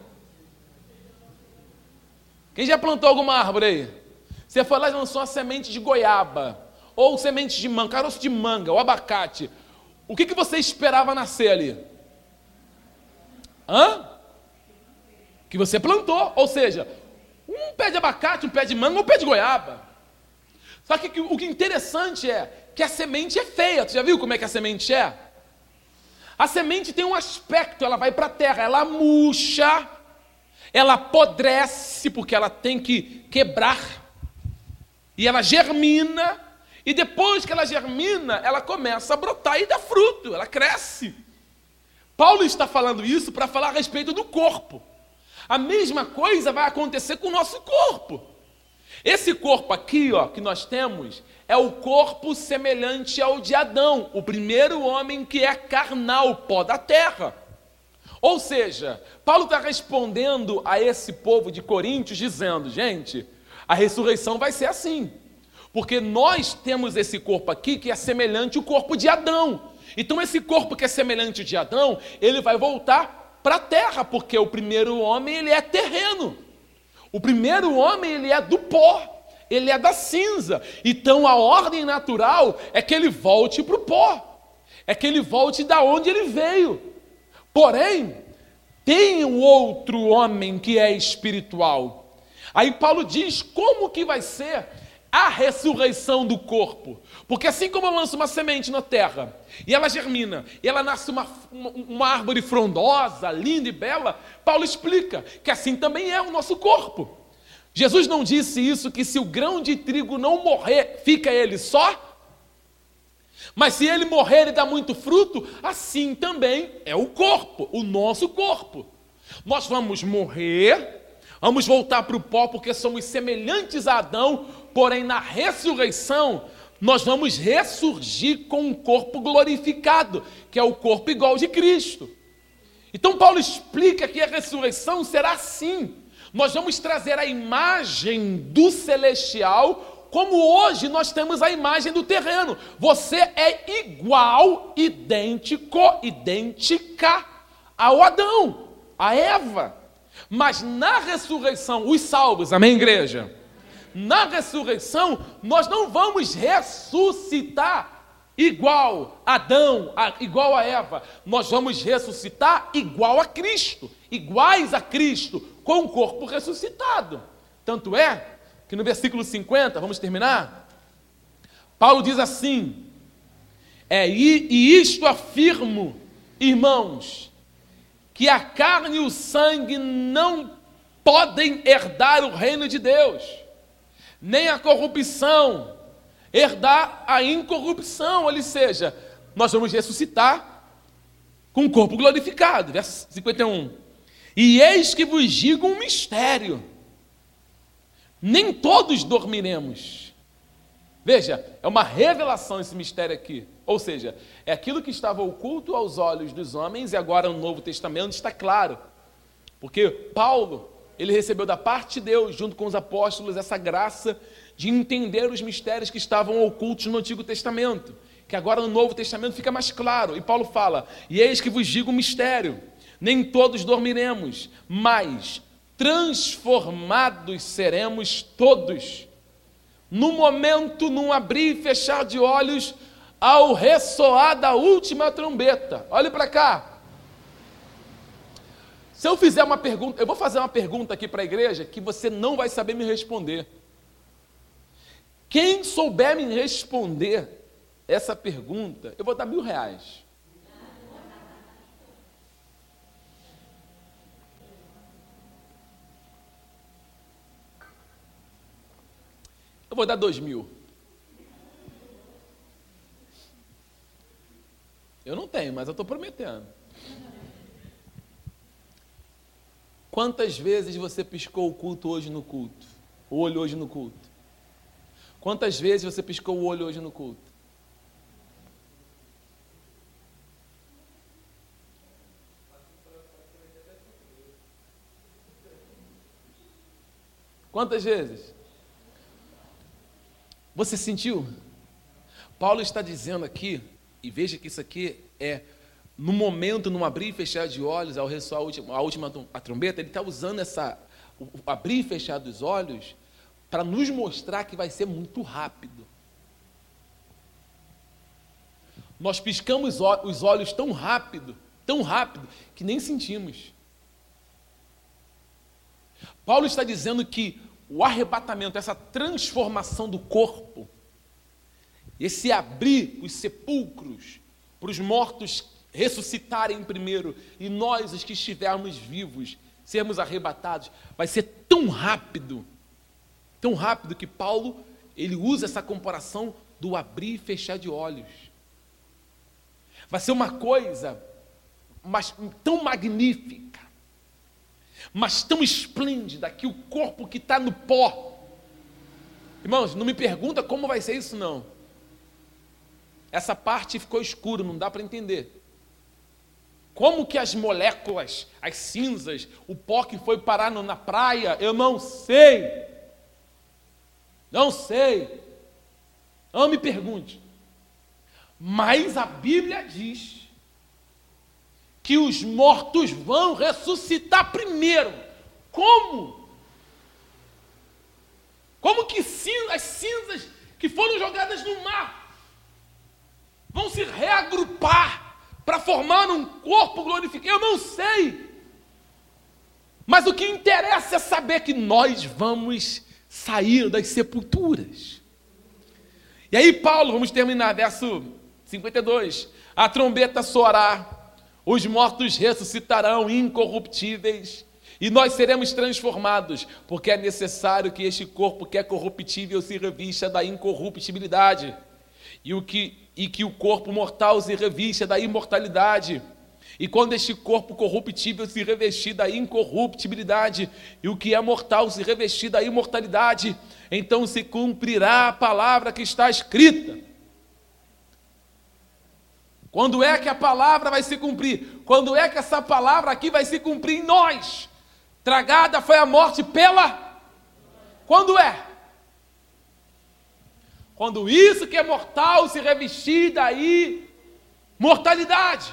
Quem já plantou alguma árvore aí? Você foi lá e lançou uma semente de goiaba, ou semente de manga, caroço de manga, ou abacate. O que, que você esperava nascer ali? Hã? Que você plantou, ou seja, um pé de abacate, um pé de manga, um pé de goiaba. Só que o que interessante é que a semente é feia. Você já viu como é que a semente é? A semente tem um aspecto, ela vai para a terra, ela murcha, ela apodrece, porque ela tem que quebrar e ela germina, e depois que ela germina, ela começa a brotar e dá fruto, ela cresce. Paulo está falando isso para falar a respeito do corpo. A mesma coisa vai acontecer com o nosso corpo. Esse corpo aqui, ó, que nós temos, é o corpo semelhante ao de Adão, o primeiro homem que é carnal, pó da terra. Ou seja, Paulo está respondendo a esse povo de Coríntios, dizendo: gente, a ressurreição vai ser assim. Porque nós temos esse corpo aqui que é semelhante ao corpo de Adão. Então, esse corpo que é semelhante de Adão, ele vai voltar para a terra, porque o primeiro homem ele é terreno. O primeiro homem ele é do pó, ele é da cinza. Então, a ordem natural é que ele volte para o pó, é que ele volte da onde ele veio. Porém, tem um outro homem que é espiritual, Aí Paulo diz como que vai ser a ressurreição do corpo. Porque assim como eu lanço uma semente na terra, e ela germina, e ela nasce uma, uma árvore frondosa, linda e bela, Paulo explica que assim também é o nosso corpo. Jesus não disse isso, que se o grão de trigo não morrer, fica ele só? Mas se ele morrer e dar muito fruto, assim também é o corpo, o nosso corpo. Nós vamos morrer, Vamos voltar para o pó porque somos semelhantes a Adão, porém na ressurreição nós vamos ressurgir com um corpo glorificado, que é o corpo igual de Cristo. Então Paulo explica que a ressurreição será assim. Nós vamos trazer a imagem do celestial, como hoje nós temos a imagem do terreno. Você é igual, idêntico, idêntica ao Adão, a Eva. Mas na ressurreição, os salvos, amém, igreja? Na ressurreição, nós não vamos ressuscitar igual a Adão, igual a Eva. Nós vamos ressuscitar igual a Cristo, iguais a Cristo, com o corpo ressuscitado. Tanto é que no versículo 50, vamos terminar? Paulo diz assim: é, e, e isto afirmo, irmãos, que a carne e o sangue não podem herdar o reino de Deus, nem a corrupção herdar a incorrupção, ou seja, nós vamos ressuscitar com o corpo glorificado. Verso 51. E eis que vos digo um mistério: nem todos dormiremos. Veja, é uma revelação esse mistério aqui. Ou seja, é aquilo que estava oculto aos olhos dos homens e agora no Novo Testamento está claro. Porque Paulo, ele recebeu da parte de Deus, junto com os apóstolos, essa graça de entender os mistérios que estavam ocultos no Antigo Testamento, que agora no Novo Testamento fica mais claro. E Paulo fala: "E eis que vos digo um mistério: nem todos dormiremos, mas transformados seremos todos. No momento, num abrir e fechar de olhos, ao ressoar da última trombeta. Olhe para cá. Se eu fizer uma pergunta, eu vou fazer uma pergunta aqui para a igreja que você não vai saber me responder. Quem souber me responder essa pergunta, eu vou dar mil reais. Eu vou dar dois mil. Eu não tenho, mas eu estou prometendo. Quantas vezes você piscou o culto hoje no culto? O olho hoje no culto? Quantas vezes você piscou o olho hoje no culto? Quantas vezes? Você sentiu? Paulo está dizendo aqui, e veja que isso aqui é no momento, no abrir e fechar de olhos, ao ressoar a última, a última a trombeta, ele está usando essa o, abrir e fechar dos olhos para nos mostrar que vai ser muito rápido. Nós piscamos os olhos tão rápido, tão rápido, que nem sentimos. Paulo está dizendo que o arrebatamento, essa transformação do corpo, esse abrir os sepulcros para os mortos ressuscitarem primeiro e nós, os que estivermos vivos, sermos arrebatados, vai ser tão rápido, tão rápido que Paulo ele usa essa comparação do abrir e fechar de olhos. Vai ser uma coisa mas, tão magnífica, mas tão esplêndida que o corpo que está no pó. Irmãos, não me pergunta como vai ser isso, não. Essa parte ficou escuro, não dá para entender. Como que as moléculas, as cinzas, o pó que foi parar na praia, eu não sei. Não sei. Não me pergunte. Mas a Bíblia diz que os mortos vão ressuscitar primeiro. Como? Como que as cinzas que foram jogadas no mar vão se reagrupar para formar um corpo glorificado? Eu não sei. Mas o que interessa é saber que nós vamos sair das sepulturas. E aí, Paulo, vamos terminar, verso 52. A trombeta soará os mortos ressuscitarão incorruptíveis e nós seremos transformados, porque é necessário que este corpo que é corruptível se revista da incorruptibilidade e, o que, e que o corpo mortal se revista da imortalidade. E quando este corpo corruptível se revestir da incorruptibilidade e o que é mortal se revestir da imortalidade, então se cumprirá a palavra que está escrita. Quando é que a palavra vai se cumprir? Quando é que essa palavra aqui vai se cumprir em nós? Tragada foi a morte pela. Quando é? Quando isso que é mortal se revestir daí mortalidade.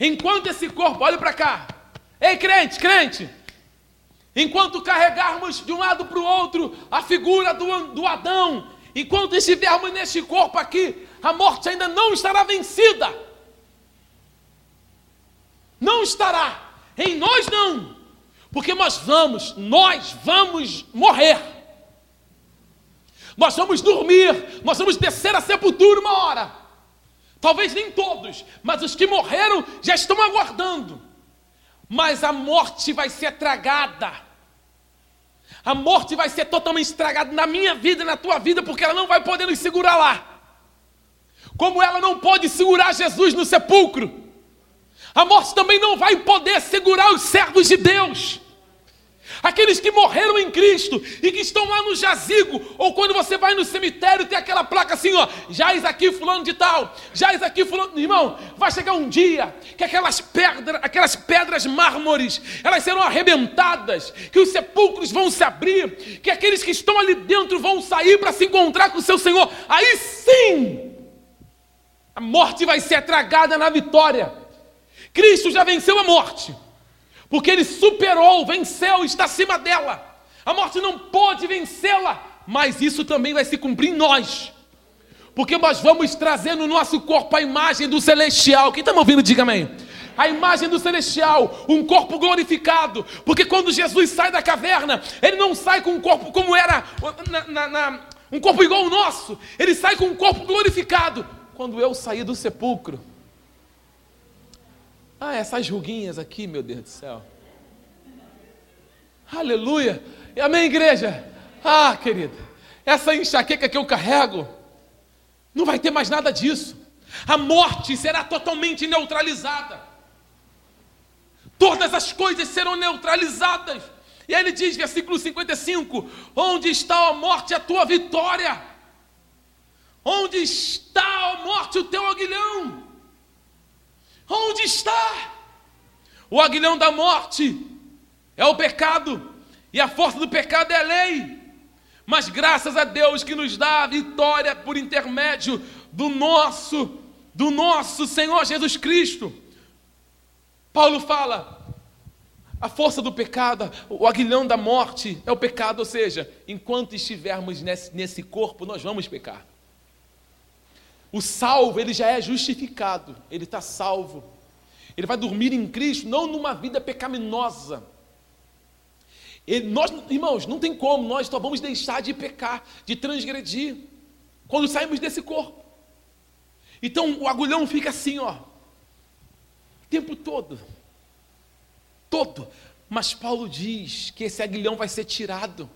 Enquanto esse corpo, olha para cá. Ei, crente, crente. Enquanto carregarmos de um lado para o outro a figura do, do Adão, enquanto estivermos neste corpo aqui, a morte ainda não estará vencida. Não estará. Em nós não. Porque nós vamos, nós vamos morrer. Nós vamos dormir, nós vamos descer a sepultura uma hora. Talvez nem todos, mas os que morreram já estão aguardando. Mas a morte vai ser tragada. A morte vai ser totalmente estragada na minha vida e na tua vida, porque ela não vai poder nos segurar lá como ela não pode segurar Jesus no sepulcro, a morte também não vai poder segurar os servos de Deus. Aqueles que morreram em Cristo e que estão lá no jazigo, ou quando você vai no cemitério, tem aquela placa assim, ó, jaz aqui fulano de tal, jaz aqui fulano, irmão, vai chegar um dia que aquelas pedras, aquelas pedras mármores, elas serão arrebentadas, que os sepulcros vão se abrir, que aqueles que estão ali dentro vão sair para se encontrar com o seu Senhor. Aí sim, a morte vai ser tragada na vitória. Cristo já venceu a morte, porque ele superou, venceu, está acima dela. A morte não pode vencê-la, mas isso também vai se cumprir em nós. Porque nós vamos trazer no nosso corpo a imagem do celestial. Quem está me ouvindo, diga amém. A imagem do celestial, um corpo glorificado. Porque quando Jesus sai da caverna, ele não sai com um corpo como era na, na, na um corpo igual ao nosso, ele sai com um corpo glorificado. Quando eu saí do sepulcro, ah, essas ruguinhas aqui, meu Deus do céu. Aleluia. E amém, igreja? Ah, querida, essa enxaqueca que eu carrego, não vai ter mais nada disso. A morte será totalmente neutralizada. Todas as coisas serão neutralizadas. E aí ele diz, versículo 55: Onde está a morte, a tua vitória? Onde está a morte, o teu aguilhão? Onde está? O aguilhão da morte é o pecado, e a força do pecado é a lei. Mas graças a Deus que nos dá a vitória por intermédio do nosso, do nosso Senhor Jesus Cristo. Paulo fala: a força do pecado, o aguilhão da morte é o pecado, ou seja, enquanto estivermos nesse, nesse corpo, nós vamos pecar. O salvo, ele já é justificado, ele está salvo. Ele vai dormir em Cristo, não numa vida pecaminosa. Ele, nós, irmãos, não tem como, nós só vamos deixar de pecar, de transgredir, quando saímos desse corpo. Então o agulhão fica assim, ó, o tempo todo. Todo. Mas Paulo diz que esse aguilhão vai ser tirado.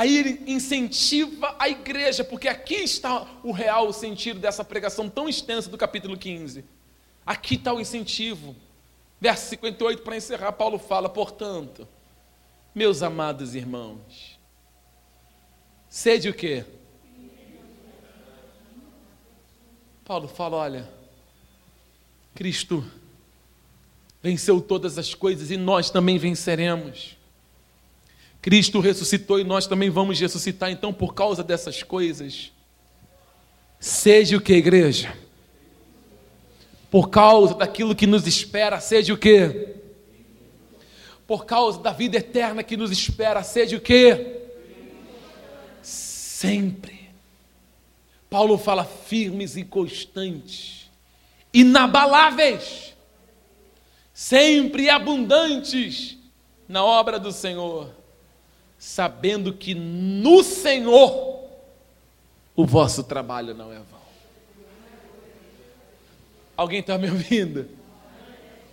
Aí ele incentiva a igreja, porque aqui está o real sentido dessa pregação tão extensa do capítulo 15. Aqui está o incentivo. Verso 58, para encerrar, Paulo fala: portanto, meus amados irmãos, sede o quê? Paulo fala: olha, Cristo venceu todas as coisas e nós também venceremos. Cristo ressuscitou e nós também vamos ressuscitar, então, por causa dessas coisas, seja o que, igreja? Por causa daquilo que nos espera, seja o que? Por causa da vida eterna que nos espera, seja o que? Sempre. Paulo fala firmes e constantes, inabaláveis, sempre abundantes na obra do Senhor sabendo que no Senhor o vosso trabalho não é vão. Alguém está me ouvindo?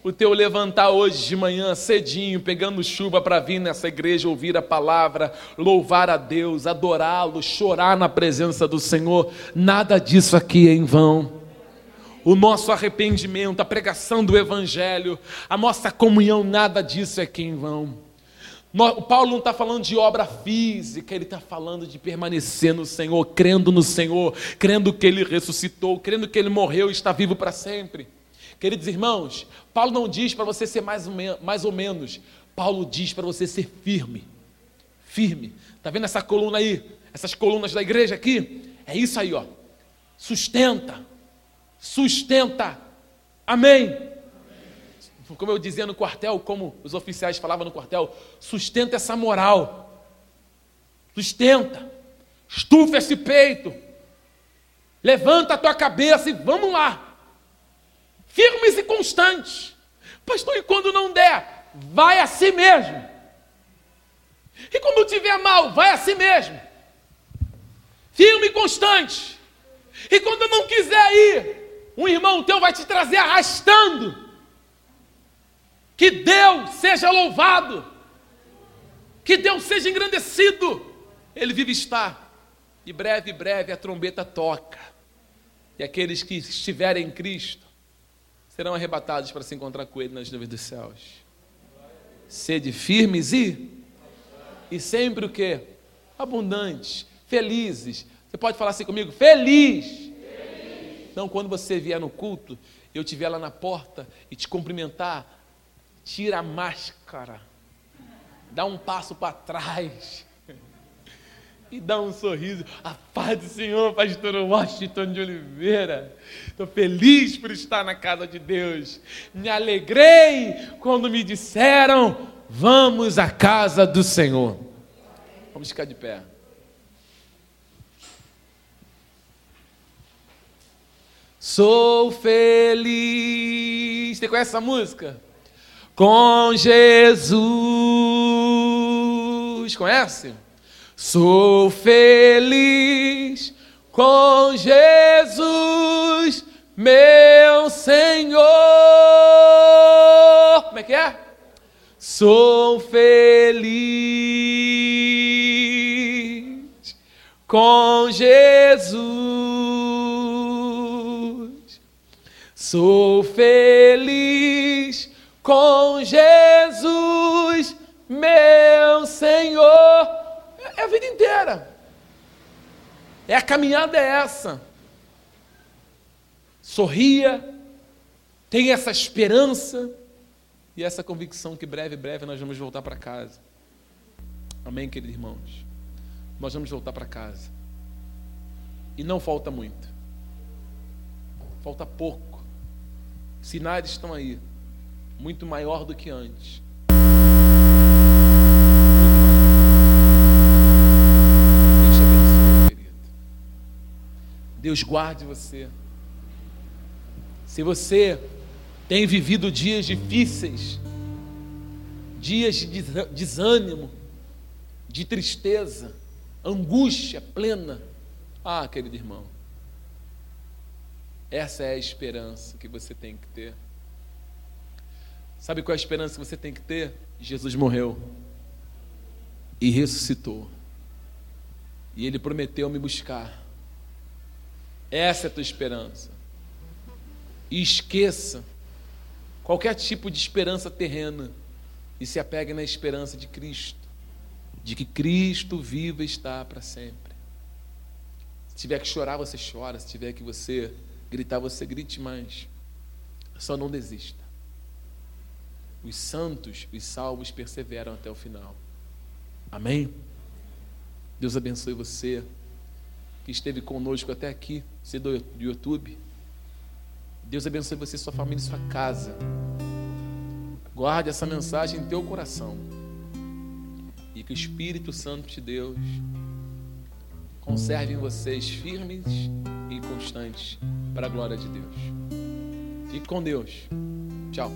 O teu levantar hoje de manhã cedinho, pegando chuva para vir nessa igreja ouvir a palavra, louvar a Deus, adorá-lo, chorar na presença do Senhor, nada disso aqui é em vão o nosso arrependimento, a pregação do Evangelho, a nossa comunhão, nada disso é que em vão. O Paulo não está falando de obra física, ele está falando de permanecer no Senhor, crendo no Senhor, crendo que ele ressuscitou, crendo que ele morreu e está vivo para sempre. Queridos irmãos, Paulo não diz para você ser mais ou, mais ou menos, Paulo diz para você ser firme. Firme. Está vendo essa coluna aí? Essas colunas da igreja aqui? É isso aí, ó. Sustenta. Sustenta. Amém como eu dizia no quartel, como os oficiais falavam no quartel, sustenta essa moral, sustenta, estufa esse peito, levanta a tua cabeça e vamos lá, firmes e constantes, pastor, e quando não der, vai a si mesmo, e quando tiver mal, vai a si mesmo, firme e constante, e quando não quiser ir, um irmão teu vai te trazer arrastando, que Deus seja louvado. Que Deus seja engrandecido. Ele vive está. E breve, breve a trombeta toca. E aqueles que estiverem em Cristo serão arrebatados para se encontrar com Ele nas nuvens dos céus. Sede firmes e e sempre o que? Abundantes, felizes. Você pode falar assim comigo? Feliz. Feliz. Então, quando você vier no culto, eu estiver lá na porta e te cumprimentar, tira a máscara, dá um passo para trás e dá um sorriso. A paz do Senhor, pastor Washington de Oliveira. Estou feliz por estar na casa de Deus. Me alegrei quando me disseram: vamos à casa do Senhor. Vamos ficar de pé. Sou feliz. Você conhece essa música? Com Jesus. Conhece? Sou feliz com Jesus, meu Senhor. Como é que é? Sou feliz com Jesus. Sou feliz com Jesus, meu Senhor. É a vida inteira. É a caminhada é essa. Sorria, tenha essa esperança e essa convicção que breve, breve nós vamos voltar para casa. Amém, queridos irmãos? Nós vamos voltar para casa. E não falta muito. Falta pouco. Sinais estão aí. Muito maior do que antes. Deus guarde você. Se você tem vivido dias difíceis, dias de desânimo, de tristeza, angústia plena, ah, querido irmão, essa é a esperança que você tem que ter. Sabe qual é a esperança que você tem que ter? Jesus morreu e ressuscitou. E ele prometeu me buscar. Essa é a tua esperança. E esqueça qualquer tipo de esperança terrena e se apegue na esperança de Cristo, de que Cristo viva está para sempre. Se tiver que chorar, você chora. Se tiver que você gritar, você grite mais. Só não desista. Os santos, os salvos perseveram até o final. Amém? Deus abençoe você que esteve conosco até aqui, você do YouTube. Deus abençoe você, sua família e sua casa. Guarde essa mensagem em teu coração. E que o Espírito Santo de Deus conserve em vocês firmes e constantes para a glória de Deus. Fique com Deus. Tchau.